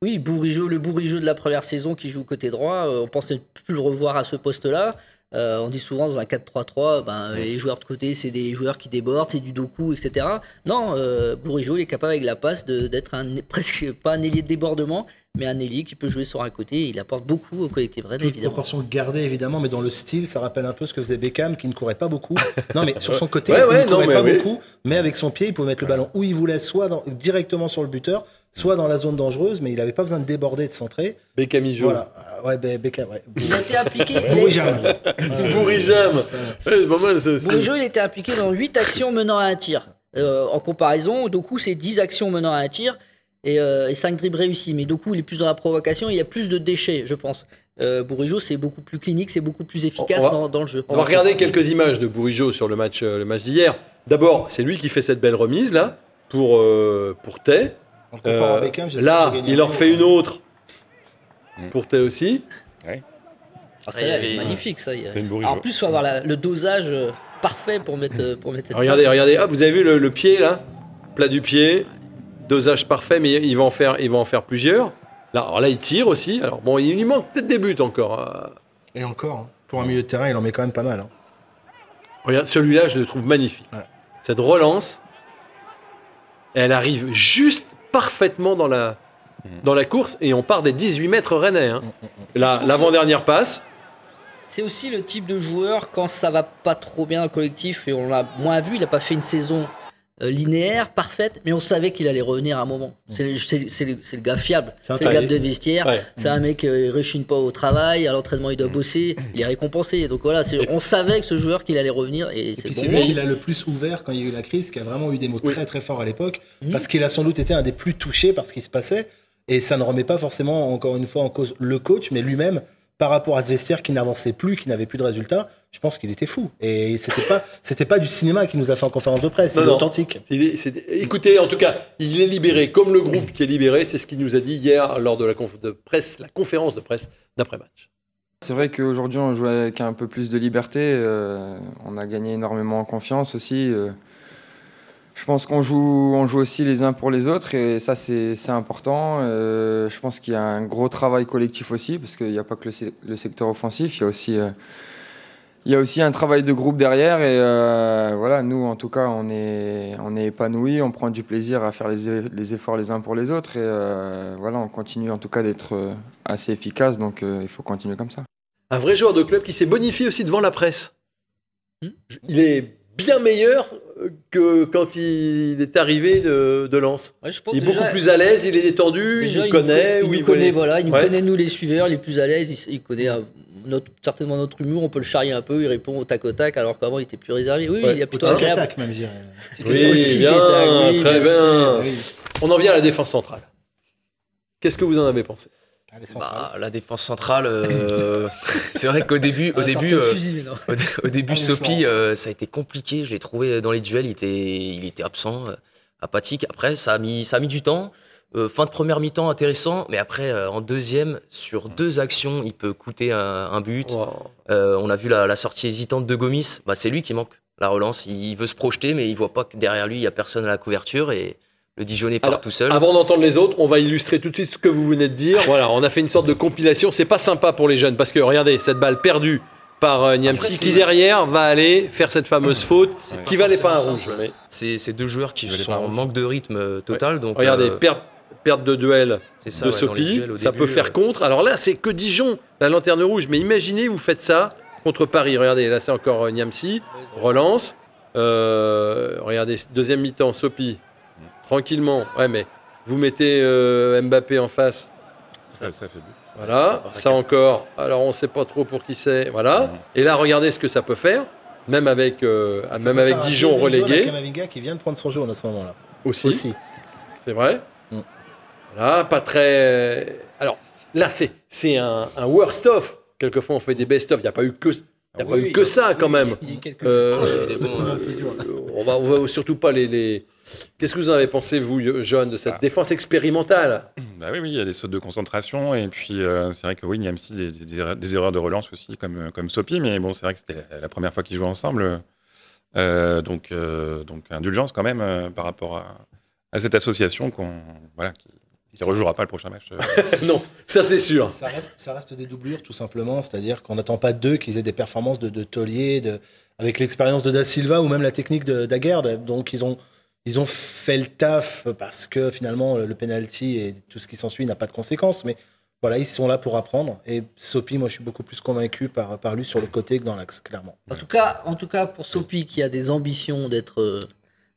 Oui, Bourigeau, le Bourigeau de la première saison qui joue côté droit, euh, on pensait ne plus le revoir à ce poste-là. Euh, on dit souvent dans un 4-3-3, ben, les joueurs de côté, c'est des joueurs qui débordent, c'est du doku, etc. Non, euh, Bourigeau, il est capable avec la passe de- d'être un, presque pas un ailier de débordement, mais un ailier qui peut jouer sur un côté. Il apporte beaucoup au collectif Rennes, Toute évidemment. proportion gardée, évidemment, mais dans le style, ça rappelle un peu ce que faisait Beckham, qui ne courait pas beaucoup. Non, mais sur son côté, Ouais, il ouais, ne courait mais pas oui. beaucoup, mais avec son pied, il pouvait mettre le ballon où il voulait, soit dans- directement sur le buteur, soit dans la zone dangereuse, mais il n'avait pas besoin de déborder, de centrer. Bécamijo, Voilà. Ah, Ouais, Be- Beckham, ouais. Il a été impliqué. Bourigeam. Ouais, c'est pas mal ça aussi. Bourigeau, il était impliqué dans 8 actions menant à un tir. Euh, en comparaison, Doku, c'est 10 actions menant à un tir et, euh, et 5 dribbles réussis. Mais Doku, il est plus dans la provocation, il y a plus de déchets, je pense. Euh, Bourigeau, c'est beaucoup plus clinique, c'est beaucoup plus efficace va- dans, dans le jeu. On va regarder quelques images de Bourigeau sur le match, euh, le match d'hier. D'abord, c'est lui qui fait cette belle remise là pour euh, pour Tay. Euh, Beckham, là, il refait peu. une autre Mm. pour Tay aussi. Ah, est magnifique, ça. il y a- une. Alors, en plus, il faut avoir la- le dosage euh, parfait pour mettre, euh, pour mettre cette Regardez, regardez. Hop, vous avez vu le, le pied là, plat du pied, dosage parfait, mais il va en faire, il va en faire plusieurs. Là, alors là, il tire aussi. Alors bon, il lui manque peut-être des buts encore. Et encore, hein. pour un milieu de terrain, il en met quand même pas mal. hein. Regarde, celui-là, je le trouve magnifique. Ouais. Cette relance, elle arrive juste parfaitement dans la, Mm. dans la course et on part des 18 mètres rennais. hein. Mm, mm. La- L'avant-dernière passe. C'est aussi le type de joueur, quand ça va pas trop bien dans le collectif, et on l'a moins vu, il a pas fait une saison linéaire, parfaite, mais on savait qu'il allait revenir à un moment. C'est c'est- le, le gars fiable. C'est le gars de vestiaire. Ouais. C'est un mec, euh, il réchine pas au travail, à l'entraînement il doit bosser, il est récompensé. Donc voilà, on savait que ce joueur qu'il allait revenir et Et c'est bon. lui qui l'a le plus ouvert quand il y a eu la crise, qui a vraiment eu des mots Oui. très très forts à l'époque, parce qu'il a sans doute été un des plus touchés par ce qui se passait, et ça ne remet pas forcément encore une fois en cause le coach, mais lui-même, par rapport à ce vestiaire qui n'avançait plus, qui n'avait plus de résultats, je pense qu'il était fou. Et c'était pas, c'était pas du cinéma qui nous a fait en conférence de presse, c'est authentique. Il est- c'est- écoutez, en tout cas, il est libéré comme le groupe qui est libéré. C'est ce qu'il nous a dit hier lors de la, conf- de presse, la conférence de presse d'après-match. C'est vrai qu'aujourd'hui on joue avec un peu plus de liberté. euh, on a gagné énormément en confiance aussi. euh. Je pense qu'on joue, on joue aussi les uns pour les autres et ça c'est important. Euh, je pense qu'il y a un gros travail collectif aussi parce qu'il n'y a pas que le, se- le secteur offensif, il y a aussi euh, il y a aussi un travail de groupe derrière et euh, voilà nous en tout cas on est on est épanouis, on prend du plaisir à faire les, les efforts les uns pour les autres et euh, voilà on continue en tout cas d'être assez efficace donc euh, il faut continuer comme ça. Un vrai joueur de club qui s'est bonifié aussi devant la presse. Hmm? Il est bien meilleur euh, que quand il est arrivé de, de Lens. Ouais, je pense Il est déjà- beaucoup plus à l'aise, il est détendu, Déjà, il connaît. Il nous il connaît, voilà, il nous Ouais. connaît, nous les suiveurs, il est plus à l'aise, il, il connaît euh, notre, certainement notre humour, on peut le charrier un peu, il répond au tac au tac, alors qu'avant il était plus réservé. Oui, Ouais. il y a plutôt agréable. tac, même, je dirais. Oui, bien, tac, oui, très bien. On en vient à la défense centrale. Qu'est-ce que vous en avez pensé? Bah, la défense centrale, euh, c'est vrai qu'au début, au début, euh, fusil, au, dé- au début, Sopi, euh, ça a été compliqué. Je l'ai trouvé dans les duels, il était, il était absent, apathique. Après, ça a mis, ça a mis du temps. Fin de première mi-temps intéressant, mais après, en deuxième, sur deux actions, il peut coûter un, un but. Wow. On a vu la, la sortie hésitante de Gomis. Bah, c'est lui qui manque la relance. Il veut se projeter, mais il voit pas que derrière lui, il y a personne à la couverture et le Dijonais part Alors, tout seul. Avant d'entendre les autres, on va illustrer tout de suite ce que vous venez de dire. Voilà, on a fait une sorte de compilation. C'est pas sympa pour les jeunes parce que regardez, cette balle perdue par euh, Niamsi qui derrière va aller faire cette fameuse faute qui valait pas un rouge. C'est deux joueurs qui sont en manque de rythme euh, total. Donc, regardez, euh, perte, perte de duel c'est ça, de ouais, Sopi, ça début, peut faire euh, contre. Alors là, c'est que Dijon, la lanterne rouge. Mais imaginez, vous faites ça contre Paris. Regardez, là c'est encore euh, Niamsi, relance. Euh, regardez, deuxième mi-temps, Sopi, tranquillement. Ouais, mais vous mettez euh, Mbappé en face. Ça, ça fait but. Voilà, Ça encore. Alors on ne sait pas trop pour qui c'est. Voilà. Mhm. Et là, regardez ce que ça peut faire, même avec, euh, même avec Dijon relégué avec Kamavinga qui vient de prendre son jaune à ce moment-là. aussi. Aussi. C'est vrai. Mm. Voilà, pas très. Alors là, c'est c'est un, un worst of. Quelquefois, on fait des best of. Il n'y a pas eu que, il y a Ah pas oui, eu oui, que a- ça quand même. Euh, euh, on va, on va surtout pas les. les... Qu'est-ce que vous en avez pensé, vous, John, de cette Ah. défense expérimentale? Bah oui, oui, il y a des sautes de concentration. Et puis, euh, c'est vrai que oui, il y a aussi des, des- des- des erreurs de relance aussi, comme, euh, comme Sopi. Mais bon, c'est vrai que c'était la, la première fois qu'ils jouaient ensemble. Euh, donc, euh, donc, indulgence quand même euh, par rapport à, à cette association qu'on, voilà, qui ne rejouera pas le prochain match. Non, ça c'est sûr. Ça reste, ça reste des doublures, tout simplement. C'est-à-dire qu'on n'attend pas d'eux qu'ils aient des performances de, de taulier, de, avec l'expérience de Da Silva ou même la technique de Daguerre. Donc, ils ont, ils ont fait le taf parce que finalement, le penalty et tout ce qui s'ensuit n'a pas de conséquences. Mais voilà, ils sont là pour apprendre. Et Sopi, moi, je suis beaucoup plus convaincu par, par lui sur le côté que dans l'axe, clairement. En tout cas, en tout cas pour Sopi qui a des ambitions d'être, euh,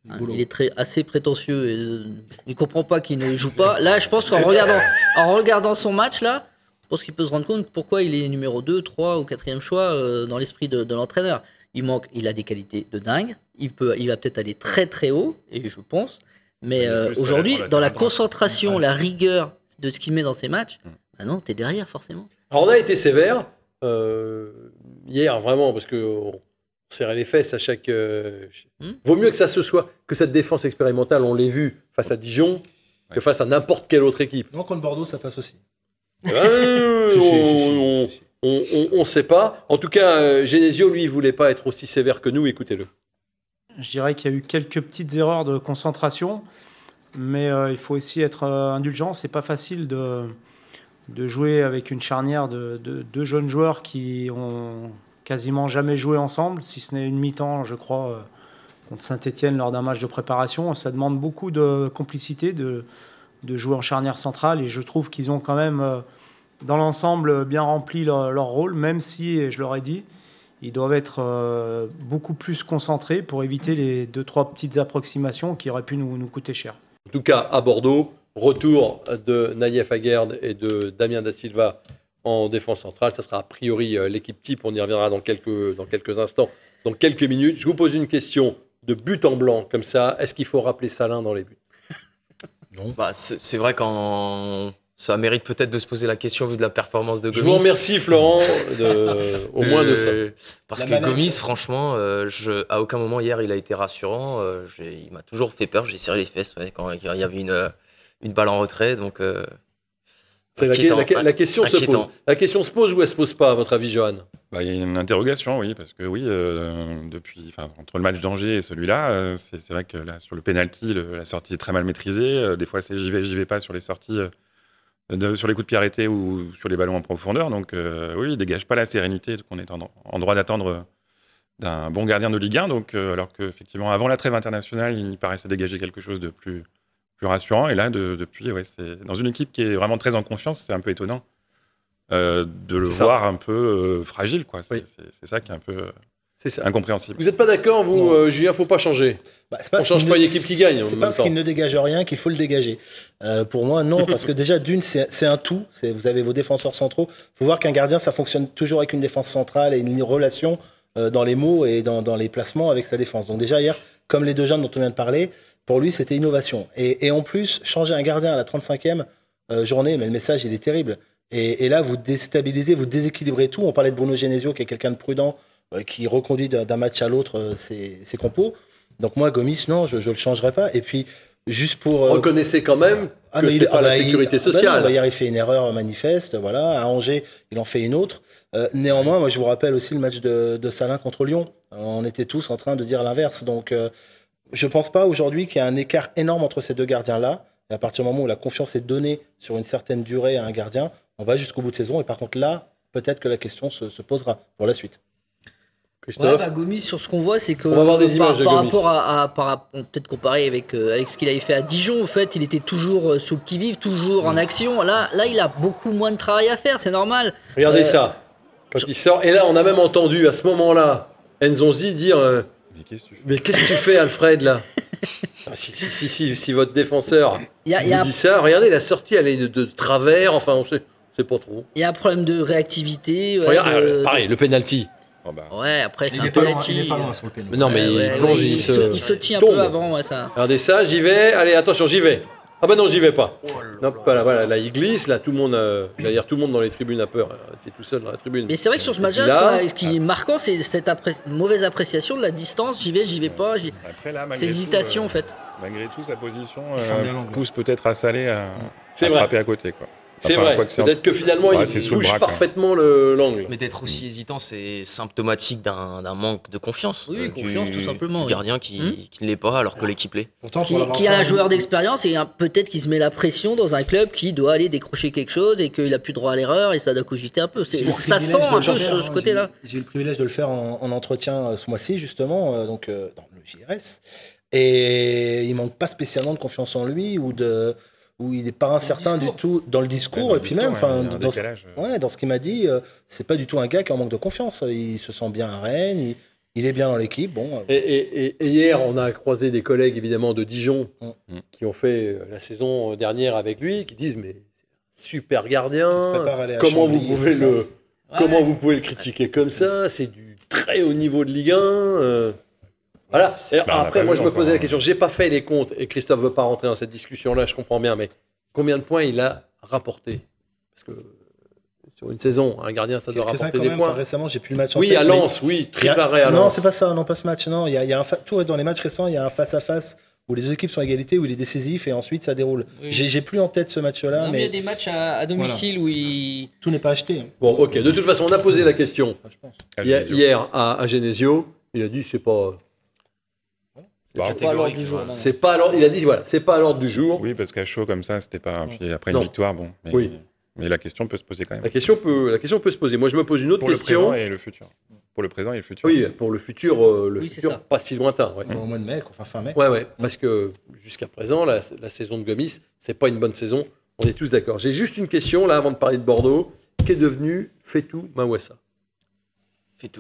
hein, Boulot. il est très assez prétentieux et euh, il comprend pas qu'il ne joue pas. Là, je pense qu'en regardant, en regardant son match là, je pense qu'il peut se rendre compte pourquoi il est numéro 2, 3 ou 4 choix euh, dans l'esprit de, de l'entraîneur. Il manque, il a des qualités de dingue. Il peut, il va peut-être aller très très haut et je pense. Mais euh, va aujourd'hui, dans la concentration, la rigueur de ce qu'il met dans ses matchs, Mm. bah non, t'es derrière forcément. Alors on a été sévère euh, hier vraiment parce que on serrait les fesses à chaque. euh, Hmm. Vaut mieux que ça se soit que cette défense expérimentale, on l'ait vu face à Dijon, que face à n'importe quelle autre équipe. Non, contre Bordeaux, ça passe aussi. Euh, Si, si, si, on- si, si. On- ne sait pas. En tout cas, euh, Genesio, lui, il voulait pas être aussi sévère que nous. Écoutez-le. Je dirais qu'il y a eu quelques petites erreurs de concentration, mais euh, il faut aussi être euh, indulgent. C'est pas facile de, jouer avec une charnière de, de deux jeunes joueurs qui ont quasiment jamais joué ensemble, si ce n'est une mi-temps, je crois, contre Saint-Etienne lors d'un match de préparation. Ça demande beaucoup de complicité de, jouer en charnière centrale et je trouve qu'ils ont quand même, dans l'ensemble, bien rempli leur, leur rôle, même si, et je leur ai dit, ils doivent être euh, beaucoup plus concentrés pour éviter les deux, trois petites approximations qui auraient pu nous, nous coûter cher. En tout cas, à Bordeaux, retour de Naïef Aguerd et de Damien Da Silva en défense centrale. Ça sera a priori euh, l'équipe type. On y reviendra dans quelques, dans quelques instants, dans quelques minutes. Je vous pose une question de but en blanc, comme ça. Est-ce qu'il faut rappeler Salin dans les buts? Bah, c'est c'est vrai qu'en ça mérite peut-être de se poser la question vu de la performance de Je Gomis. vous remercie, Florent, de- au moins de ça. Parce La que manette. Gomis, franchement, euh, je, à aucun moment hier il a été rassurant. euh, j'ai- il m'a toujours fait peur. J'ai serré les fesses ouais, quand il y avait une, euh, une balle en retrait. Donc, euh, la, inquiétant, la- la question se pose. La question se pose ou elle se pose pas, à votre avis, Johan? Bah, il y a une interrogation, oui, parce que oui, euh, depuis, entre le match d'Angers et celui-là, euh, c'est c'est vrai que là, sur le penalty, le- la sortie est très mal maîtrisée. Euh, des fois, c'est j'y vais, j'y vais pas sur les sorties, euh, de- sur les coups de pied arrêtés ou sur les ballons en profondeur. Donc, euh, oui, il dégage pas la sérénité qu'on est en, en droit d'attendre euh, d'un bon gardien de Ligue 1. Donc, euh, alors qu'effectivement, avant la trêve internationale, il paraissait dégager quelque chose de plus, plus rassurant. Et là, de- depuis, ouais, c'est dans une équipe qui est vraiment très en confiance, c'est un peu étonnant. euh, de le voir un peu fragile, quoi. C'est Oui. ça qui est un peu C'est ça. incompréhensible. Vous n'êtes pas d'accord, vous, euh, Julien? Faut pas changer. Bah, c'est On parce change pas ne- une équipe qui gagne, C'est pas parce qu'il ne dégage rien qu'il faut le dégager. Euh, pour moi, non, parce que déjà, d'une, c'est un tout. C'est- Vous avez vos défenseurs centraux. Il faut voir qu'un gardien, ça fonctionne toujours avec une défense centrale et une relation euh, dans les mots et dans, dans les placements avec sa défense. Donc déjà, hier, comme les deux jeunes dont on vient de parler, pour lui, c'était innovation. Et, et en plus, changer un gardien à la 35e euh, journée, mais le message, il est terrible. Et, et là, vous déstabilisez, vous déséquilibrez tout. On parlait de Bruno Genesio, qui est quelqu'un de prudent, qui reconduit d'un match à l'autre euh, ses, ses compos. Donc moi, Gomis, non, je ne le changerai pas. Et puis, juste pour... euh, Reconnaissez quand même ah, que c'est ah pas la bah, il- sécurité ah bah non, sociale. bah, hier, il fait une erreur manifeste. Voilà. À Angers, il en fait une autre. Euh, néanmoins, moi, je vous rappelle aussi le match de, de Salin contre Lyon. Euh, on était tous en train de dire l'inverse. Donc, euh, je pense pas aujourd'hui qu'il y a un écart énorme entre ces deux gardiens-là. Et à partir du moment où la confiance est donnée sur une certaine durée à un gardien, on va jusqu'au bout de saison. Et par contre, là, peut-être que la question se, se posera pour la suite. Ouais, Christophe bah, Gomis, sur ce qu'on voit, c'est que On va voir des par, images de par Gomis. rapport à, par peut-être comparer avec, euh, avec ce qu'il avait fait à Dijon, en fait, il était toujours euh, sous le qui-vive, toujours en action. Là, là, il a beaucoup moins de travail à faire, c'est normal. Regardez Euh, ça. Quand il sort. Et là, on a même entendu à ce moment-là Nzonzi dire euh, Mais qu'est-ce que tu fais Mais qu'est-ce que tu fais, Alfred, là? Ah, si, si, si, si, si votre défenseur Il y a, il y vous a- dit ça, regardez, la sortie, elle est de, de travers. Enfin, on sait, on sait pas trop. il y a un problème de réactivité. ouais, Regarde, de- pareil, le penalty. Oh, bah, Ouais, après, c'est Il un loin, penalty. il est pas loin sur le péno. Mais non, mais Ouais, il ouais, plonge, ouais, il, il se, se, il se tient un peu avant, ouais, ça. Regardez ça, j'y vais. Allez, attention, j'y vais. Ah bah non, j'y vais pas. Non, voilà, voilà, là, il glisse. Là, tout le monde, euh, dire, tout le monde dans les tribunes a peur. T'es tout seul dans la tribune. Mais c'est vrai que sur ce match-là, ce, là, qui est marquant, c'est cette appré- mauvaise appréciation de la distance. J'y vais, j'y vais pas. Après, là, malgré C'est tout, hésitation, euh, en fait. Malgré tout, sa position euh, l'angle. pousse peut-être à Salé à, à frapper à côté. quoi. C'est Enfin, vrai. Peut-être que finalement, Ouais, il, bouge bras, parfaitement le- l'angle. Mais d'être aussi hésitant, c'est symptomatique d'un manque de confiance. Oui, euh, confiance, du- tout simplement, Du gardien qui, Hmm. qui ne l'est pas alors que l'équipe l'est. Pourtant, qui, qui a un joueur d'expérience et peut-être qu'il se met la pression dans un club qui doit aller décrocher quelque chose et qu'il a plus droit à l'erreur et ça doit cogiter un peu. Ça sent un peu faire, ce, hein. ce côté-là. J'ai eu le privilège de le faire en, en entretien euh, ce mois-ci, justement, euh, donc dans le JRS. Et il manque pas spécialement de confiance en lui ou de où il n'est pas incertain du tout dans le discours Ouais, dans et puis discours, même, enfin, dans, ce- décalage, ouais, dans ce qu'il m'a dit, euh, c'est pas du tout un gars qui est en manque de confiance. Il se sent bien à Rennes, il, il est bien dans l'équipe. Bon, euh, Et, et- et- et hier, on a croisé des collègues évidemment de Dijon Mm. qui ont fait euh, la saison dernière avec lui, qui disent mais c'est un super gardien. Comment vous pouvez le comment vous pouvez le critiquer comme ça? C'est du très haut niveau de Ligue 1. euh. Voilà. Bah, après, moi, je me posais la question. J'ai pas fait les comptes et Christophe veut pas rentrer dans cette discussion-là. Je comprends bien, mais combien de points il a rapporté? Parce que sur une saison, un gardien, ça doit rapporter des même. points. Enfin, récemment, j'ai plus le match en Oui, tête, à mais- Lens, oui, triple arrêt à Non, Lens. c'est pas ça, non, pas ce match. Non, il y a, il y a un fa- tout dans les matchs récents, il y a un face-à-face où les deux équipes sont à égalité, où il est décisif et ensuite ça déroule. Oui. J'ai plus en tête ce match-là, Non, mais il y a des matchs à, à domicile où il. tout n'est pas acheté. hein, Bon, ok. De toute façon, on a posé la question enfin, je pense. à hier, à, à Genesio. Il a dit c'est pas, Pas à l'ordre du jour. non, non. c'est pas à l'ordre. Il a dit voilà, c'est pas à l'ordre du jour. Oui, parce qu'à chaud comme ça, c'était pas. Puis après Non. une victoire, bon. Mais, Oui. mais la question peut se poser quand La même. question peut, la question peut se poser. Moi, je me pose une autre Pour le question. présent et le futur. Pour le présent et le futur. Oui, pour le futur, euh, le Oui, c'est futur ça. pas si lointain. Ouais. Au mois de mai, enfin fin mai. Ouais, ouais, parce que jusqu'à présent, la, la saison de Gomis, c'est pas une bonne saison. On est tous d'accord. J'ai juste une question là avant de parler de Bordeaux. Qu'est devenu Fetou Mawassa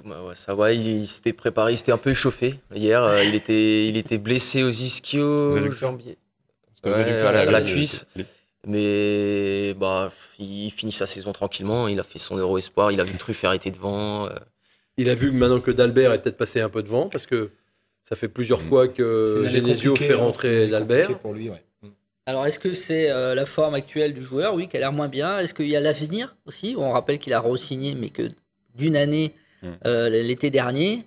Bah ouais, ça va. Il, il s'était préparé, il s'était un peu échauffé hier. euh, il était, il était blessé aux ischios, Aux jambiers. Ouais, à la- là, la cuisse. Mais bah, il finit sa saison tranquillement. Il a fait son Euro Espoir. Il a vu Truff arrêter devant. euh, Il a vu que maintenant que Dalbert est peut-être passé un peu devant parce que ça fait plusieurs fois C'est que Genesio fait hein, rentrer Dalbert. compliquée Pour lui, ouais. Alors, est-ce que c'est euh, la forme actuelle du joueur? Oui, qui a l'air moins bien. Est-ce qu'il y a l'avenir aussi? On rappelle qu'il a re-signé, mais que d'une année, Mm. euh, l'été dernier,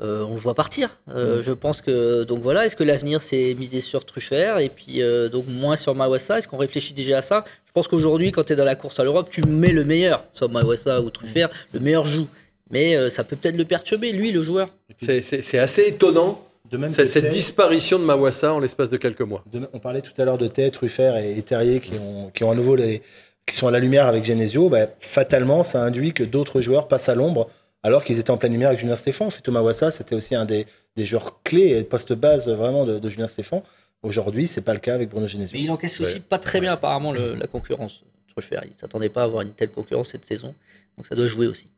euh, on le voit partir. Euh, Je pense que. Donc voilà, est-ce que l'avenir, c'est miser sur Truffert et puis euh, donc moins sur Mawassa? Est-ce qu'on réfléchit déjà à ça? Je pense qu'aujourd'hui, quand tu es dans la course à l'Europe, tu mets le meilleur, soit Mawassa ou Truffert, le meilleur joue. Mais euh, ça peut peut-être le perturber, lui, le joueur. C'est- assez étonnant, De même cette, cette disparition de Mawassa en l'espace de quelques mois. de- on parlait tout à l'heure de Tay, Truffert et, et Terrier qui ont, qui ont à nouveau les, qui sont à la lumière avec Genesio. Bah, fatalement, ça induit que d'autres joueurs passent à l'ombre alors qu'ils étaient en pleine lumière avec Julien Stéphane. Fito Mawassa, c'était aussi un des, des joueurs clés et poste-base vraiment de, de Julien Stéphane. Aujourd'hui, c'est pas le cas avec Bruno Genesio. Mais il encaisse aussi Ouais. pas très bien, apparemment, le- la concurrence. Truffert, il s'attendait pas à avoir une telle concurrence cette saison. Donc ça doit jouer aussi.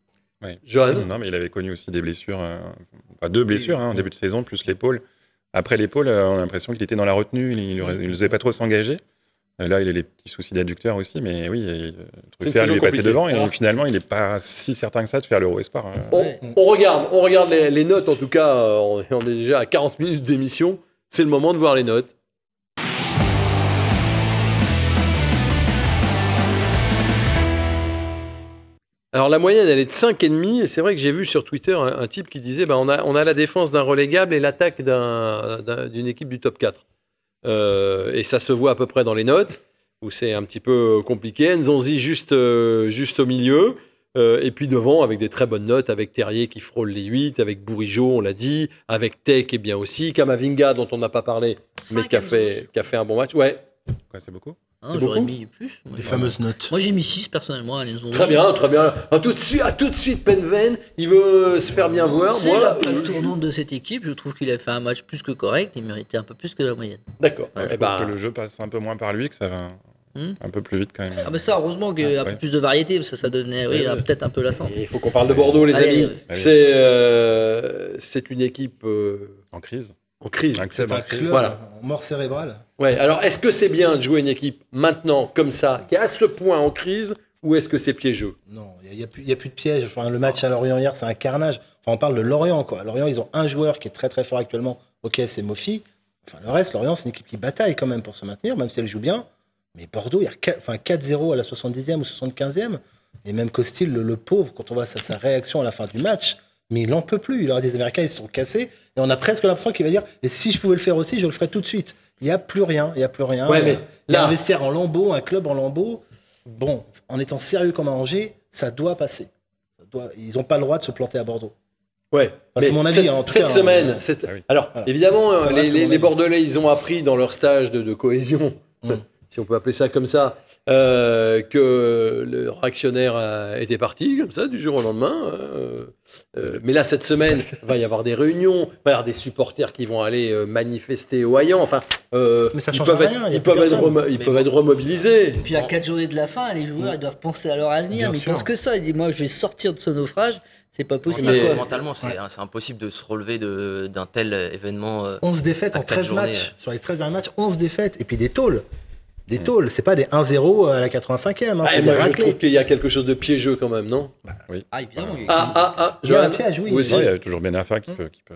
Johan Non, mais il avait connu aussi des blessures, euh, enfin, deux blessures hein, en début de saison, plus l'épaule. Après l'épaule, euh, on a l'impression qu'il était dans la retenue, il ne faisait pas trop s'engager. Euh, Là, il a les petits soucis d'adducteur aussi, mais oui, euh, Truffert saison lui est passé devant et Alors- finalement, il n'est pas si certain que ça de faire l'Euro Espoir. euh. On, on regarde, on regarde les, les notes en tout cas. euh, On est, on est déjà à 40 minutes d'émission. C'est le moment de voir les notes. Alors la moyenne, elle est de 5,5 et c'est vrai que j'ai vu sur Twitter un, un type qui disait bah, on, a, on a la défense d'un relégable et l'attaque d'un- d'un- d'une équipe du top 4. Euh, et ça se voit à peu près dans les notes, où c'est un petit peu compliqué. Nzonzi juste, euh, juste au milieu. Euh, et puis devant, avec des très bonnes notes, avec Terrier qui frôle les 8, avec Bourigeau, on l'a dit, avec Tech et bien aussi, Kamavinga dont on n'a pas parlé, mais qui a, fait, qui a fait un bon match. Ouais, Quoi, c'est beaucoup? Hein, J'aurais mis plus. Les fameuses notes. Moi j'ai mis 6 personnellement à Nzonzi. très bien, très bien. Ah, tout, de suite, ah, tout de suite, Penven, il veut se faire bien voir. C'est Moi, la plaque euh, tournante de cette équipe. Je trouve qu'il a fait un match plus que correct. Il méritait un peu plus que la moyenne. D'accord. Ouais, je trouve que le jeu passe un peu moins par lui, que ça va Hmm. un peu plus vite quand même. Ah, mais ça, heureusement qu'il y a un Ouais. peu plus de variété, parce que ça devenait oui, peut-être un peu lassant. il faut qu'on parle de Bordeaux, les Allez, amis. C'est euh, c'est une équipe euh, En crise. En crise. Un club C'est en un crise. club Voilà. en mort cérébrale. Ouais, alors est-ce que c'est bien de jouer une équipe maintenant, comme ça, qui est à ce point en crise, ou est-ce que c'est piégeux? Non, il n'y a, plus- il y a plus de piège. Enfin, le match à Lorient hier, c'est un carnage. Enfin, on parle de Lorient, quoi. Lorient, ils ont un joueur qui est très très fort actuellement. Ok, c'est Mofi. Enfin, le reste, Lorient, c'est une équipe qui bataille quand même pour se maintenir, même si elle joue bien. Mais Bordeaux, il y a quatre- enfin, 4-0 à la 70e ou 75e. Et même Costil, le, le pauvre, quand on voit sa, sa réaction à la fin du match, mais il n'en peut plus. Il aura des Américains, ils se sont cassés. Et on a presque l'impression qu'il va dire Et si je pouvais le faire aussi, je le ferais tout de suite. Il n'y a plus rien. Il n'y a plus rien. Ouais, mais a là- un vestiaire en lambeaux, un club en lambeaux. Bon, en étant sérieux comme à Angers, ça doit passer. Ça doit- Ils n'ont pas le droit de se planter à Bordeaux. Ouais. Enfin, c'est mon avis, Cette, en tout cette cas, semaine, hein. cette- Ah oui. alors Voilà. évidemment, euh, les. Bordelais, ils ont appris dans leur stage de, de cohésion, Mm. si on peut appeler ça comme ça, euh, que le réactionnaire a- était parti comme ça du jour au lendemain. euh, euh, mais là, cette semaine, il va y avoir des réunions, il va y avoir des supporters qui vont aller euh, manifester au Hayan. Enfin, euh, Mais ça ils change peuvent rien, être, ils peuvent être, ils peuvent bon, être remobilisés. Puis à 4 journées de la fin, les joueurs ils doivent penser à leur avenir, Bien mais ils pensent que ça. Ils disent Moi, je vais sortir de ce naufrage, c'est pas possible. Mais- quoi. Mentalement, c'est impossible de se relever de- d'un tel événement. euh, 11 défaites en quatre 13 journées, matchs. Sur les 13 derniers matchs, 11 défaites. Et puis des tôles. Des tôles. C'est pas des 1-0 à la 85e. hein, Ah, c'est et des moi, je trouve qu'il y a quelque chose de piégeux quand même, non? Ah, évidemment. il y a- Ah, ah, ah, Il y a un piège, oui. vous aussi Ouais, il y a toujours Ben Arfa qui peut. Qui peut...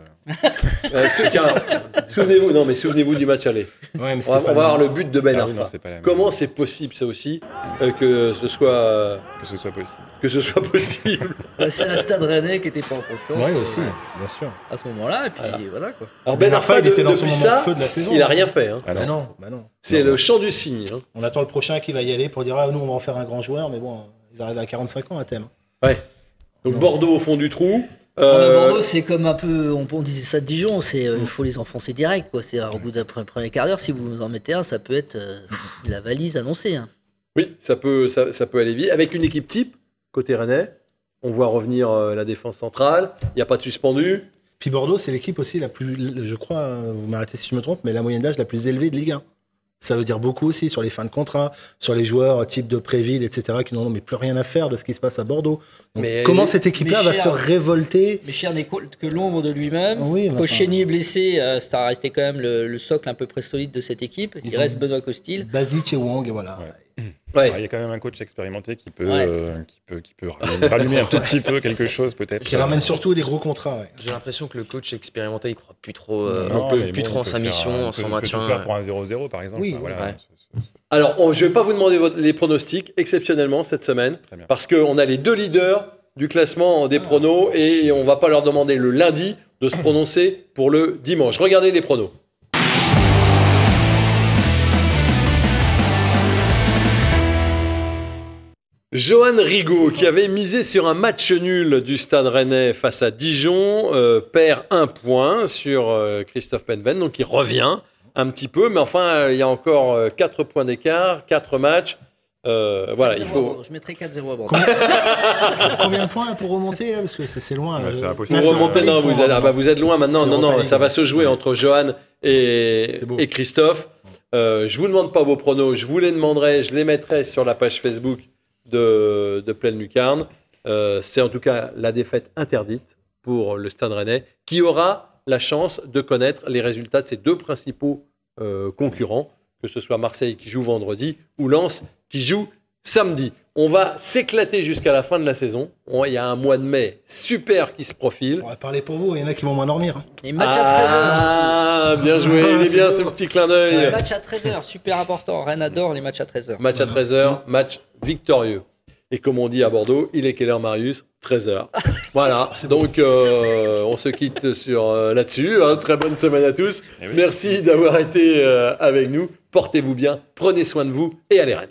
Euh, souvenez-vous, non, mais souvenez-vous du match aller. Ouais, mais On va, pas on va avoir mal. le but de Ben Ah oui. Comment c'est possible, ça aussi, euh, que ce soit euh, Que ce soit possible. Que ce soit possible Bah, c'est un stade rennais qui était pas en confiance Ouais, euh, aussi, bien sûr. à ce moment-là. Et puis Voilà. voilà, quoi. Alors Ben Ben Arfa, il était dans son depuis moment ça, feu de la saison. il a rien fait. hein. Ah Bah non. bah non. C'est Non, le chant du cygne. hein. On attend le prochain qui va y aller pour dire Ah, nous, on va en faire un grand joueur, mais bon, il va arriver à 45 ans à thème. Ouais. Donc Non. Bordeaux au fond du trou. Euh, Bordeaux, c'est comme un peu, on, on disait ça de Dijon, c'est euh, il faut les enfoncer direct, quoi. C'est au bout d'un pre- premier quart d'heure, si vous en mettez un, ça peut être euh, la valise annoncée. hein. oui, ça peut, ça, ça peut aller vite. Avec une équipe type, côté rennais, on voit revenir euh, la défense centrale. Il n'y a pas de suspendu. Puis Bordeaux, c'est l'équipe aussi la plus, je crois, euh, vous m'arrêtez si je me trompe, mais la moyenne d'âge la plus élevée de Ligue 1. Ça veut dire beaucoup aussi sur les fins de contrat, sur les joueurs euh, type de Préville, etc., qui n'en ont mais plus rien à faire de ce qui se passe à Bordeaux. Donc, Mais- comment cette équipe-là va se révolter? Mais Cher n'est que l'ombre de lui-même. Oui, est blessé, euh, ça a resté quand même le, le socle un peu près solide de cette équipe. Il Ils reste Benoît Costil. Basic et Wang, et voilà. Ouais. Ouais. Alors, il y a quand même un coach expérimenté qui peut, Ouais. euh, qui peut, qui peut rallumer, un tout petit peu quelque chose peut-être. Qui ramène surtout des gros contrats. ouais. J'ai l'impression que le coach expérimenté, il croit plus trop, euh, Non, plus bon, trop on en sa mission, en on son on peut tout maintien. faire pour un 0-0 par exemple. Oui, Enfin, voilà. Alors, on- je ne vais pas vous demander votre- les pronostics exceptionnellement cette semaine, parce qu'on a les deux leaders du classement des pronos et on va pas leur demander le lundi de se prononcer pour le dimanche. Regardez les pronos. Johan Rigaud, qui avait misé sur un match nul du Stade Rennais face à Dijon, euh, perd un point sur euh, Christophe Penven, donc il revient un petit peu, mais enfin, euh, il y a encore euh, 4 points d'écart, 4 matchs. Euh, voilà, il 4-0 à faut. Je mettrai 4-0 à Bordeaux. Combien de points là, pour remonter là Parce que c'est c'est loin. Ouais, là. c'est Euh, impossible. Pour Pour remonter, non, vous êtes, ah bah, vous êtes loin maintenant. C'est Non, non, ça va se jouer entre Johan et, et Christophe. Euh, je vous demande pas vos pronos, je vous les demanderai, je les mettrai sur la page Facebook de, Pleine Lucarne. Euh, c'est en tout cas la défaite interdite pour le Stade Rennais, qui aura la chance de connaître les résultats de ses deux principaux euh, concurrents, que ce soit Marseille qui joue vendredi ou Lens qui joue samedi. On va s'éclater jusqu'à la fin de la saison. On- Il y a un mois de mai super qui se profile. On va parler pour vous, il y en a qui vont m'endormir. hein. Et match à 13h. Ah, bien joué, il est bien ce petit clin d'œil. Match à 13h, super important. Rennes adore les matchs à 13h. Match à 13h, match victorieux. Et comme on dit à Bordeaux, il est quelle heure Marius? 13h. Voilà, donc euh, on se quitte sur euh, là-dessus. hein. Très bonne semaine à tous. Eh oui. Merci d'avoir été euh, avec nous. Portez-vous bien, prenez soin de vous et allez Rennes.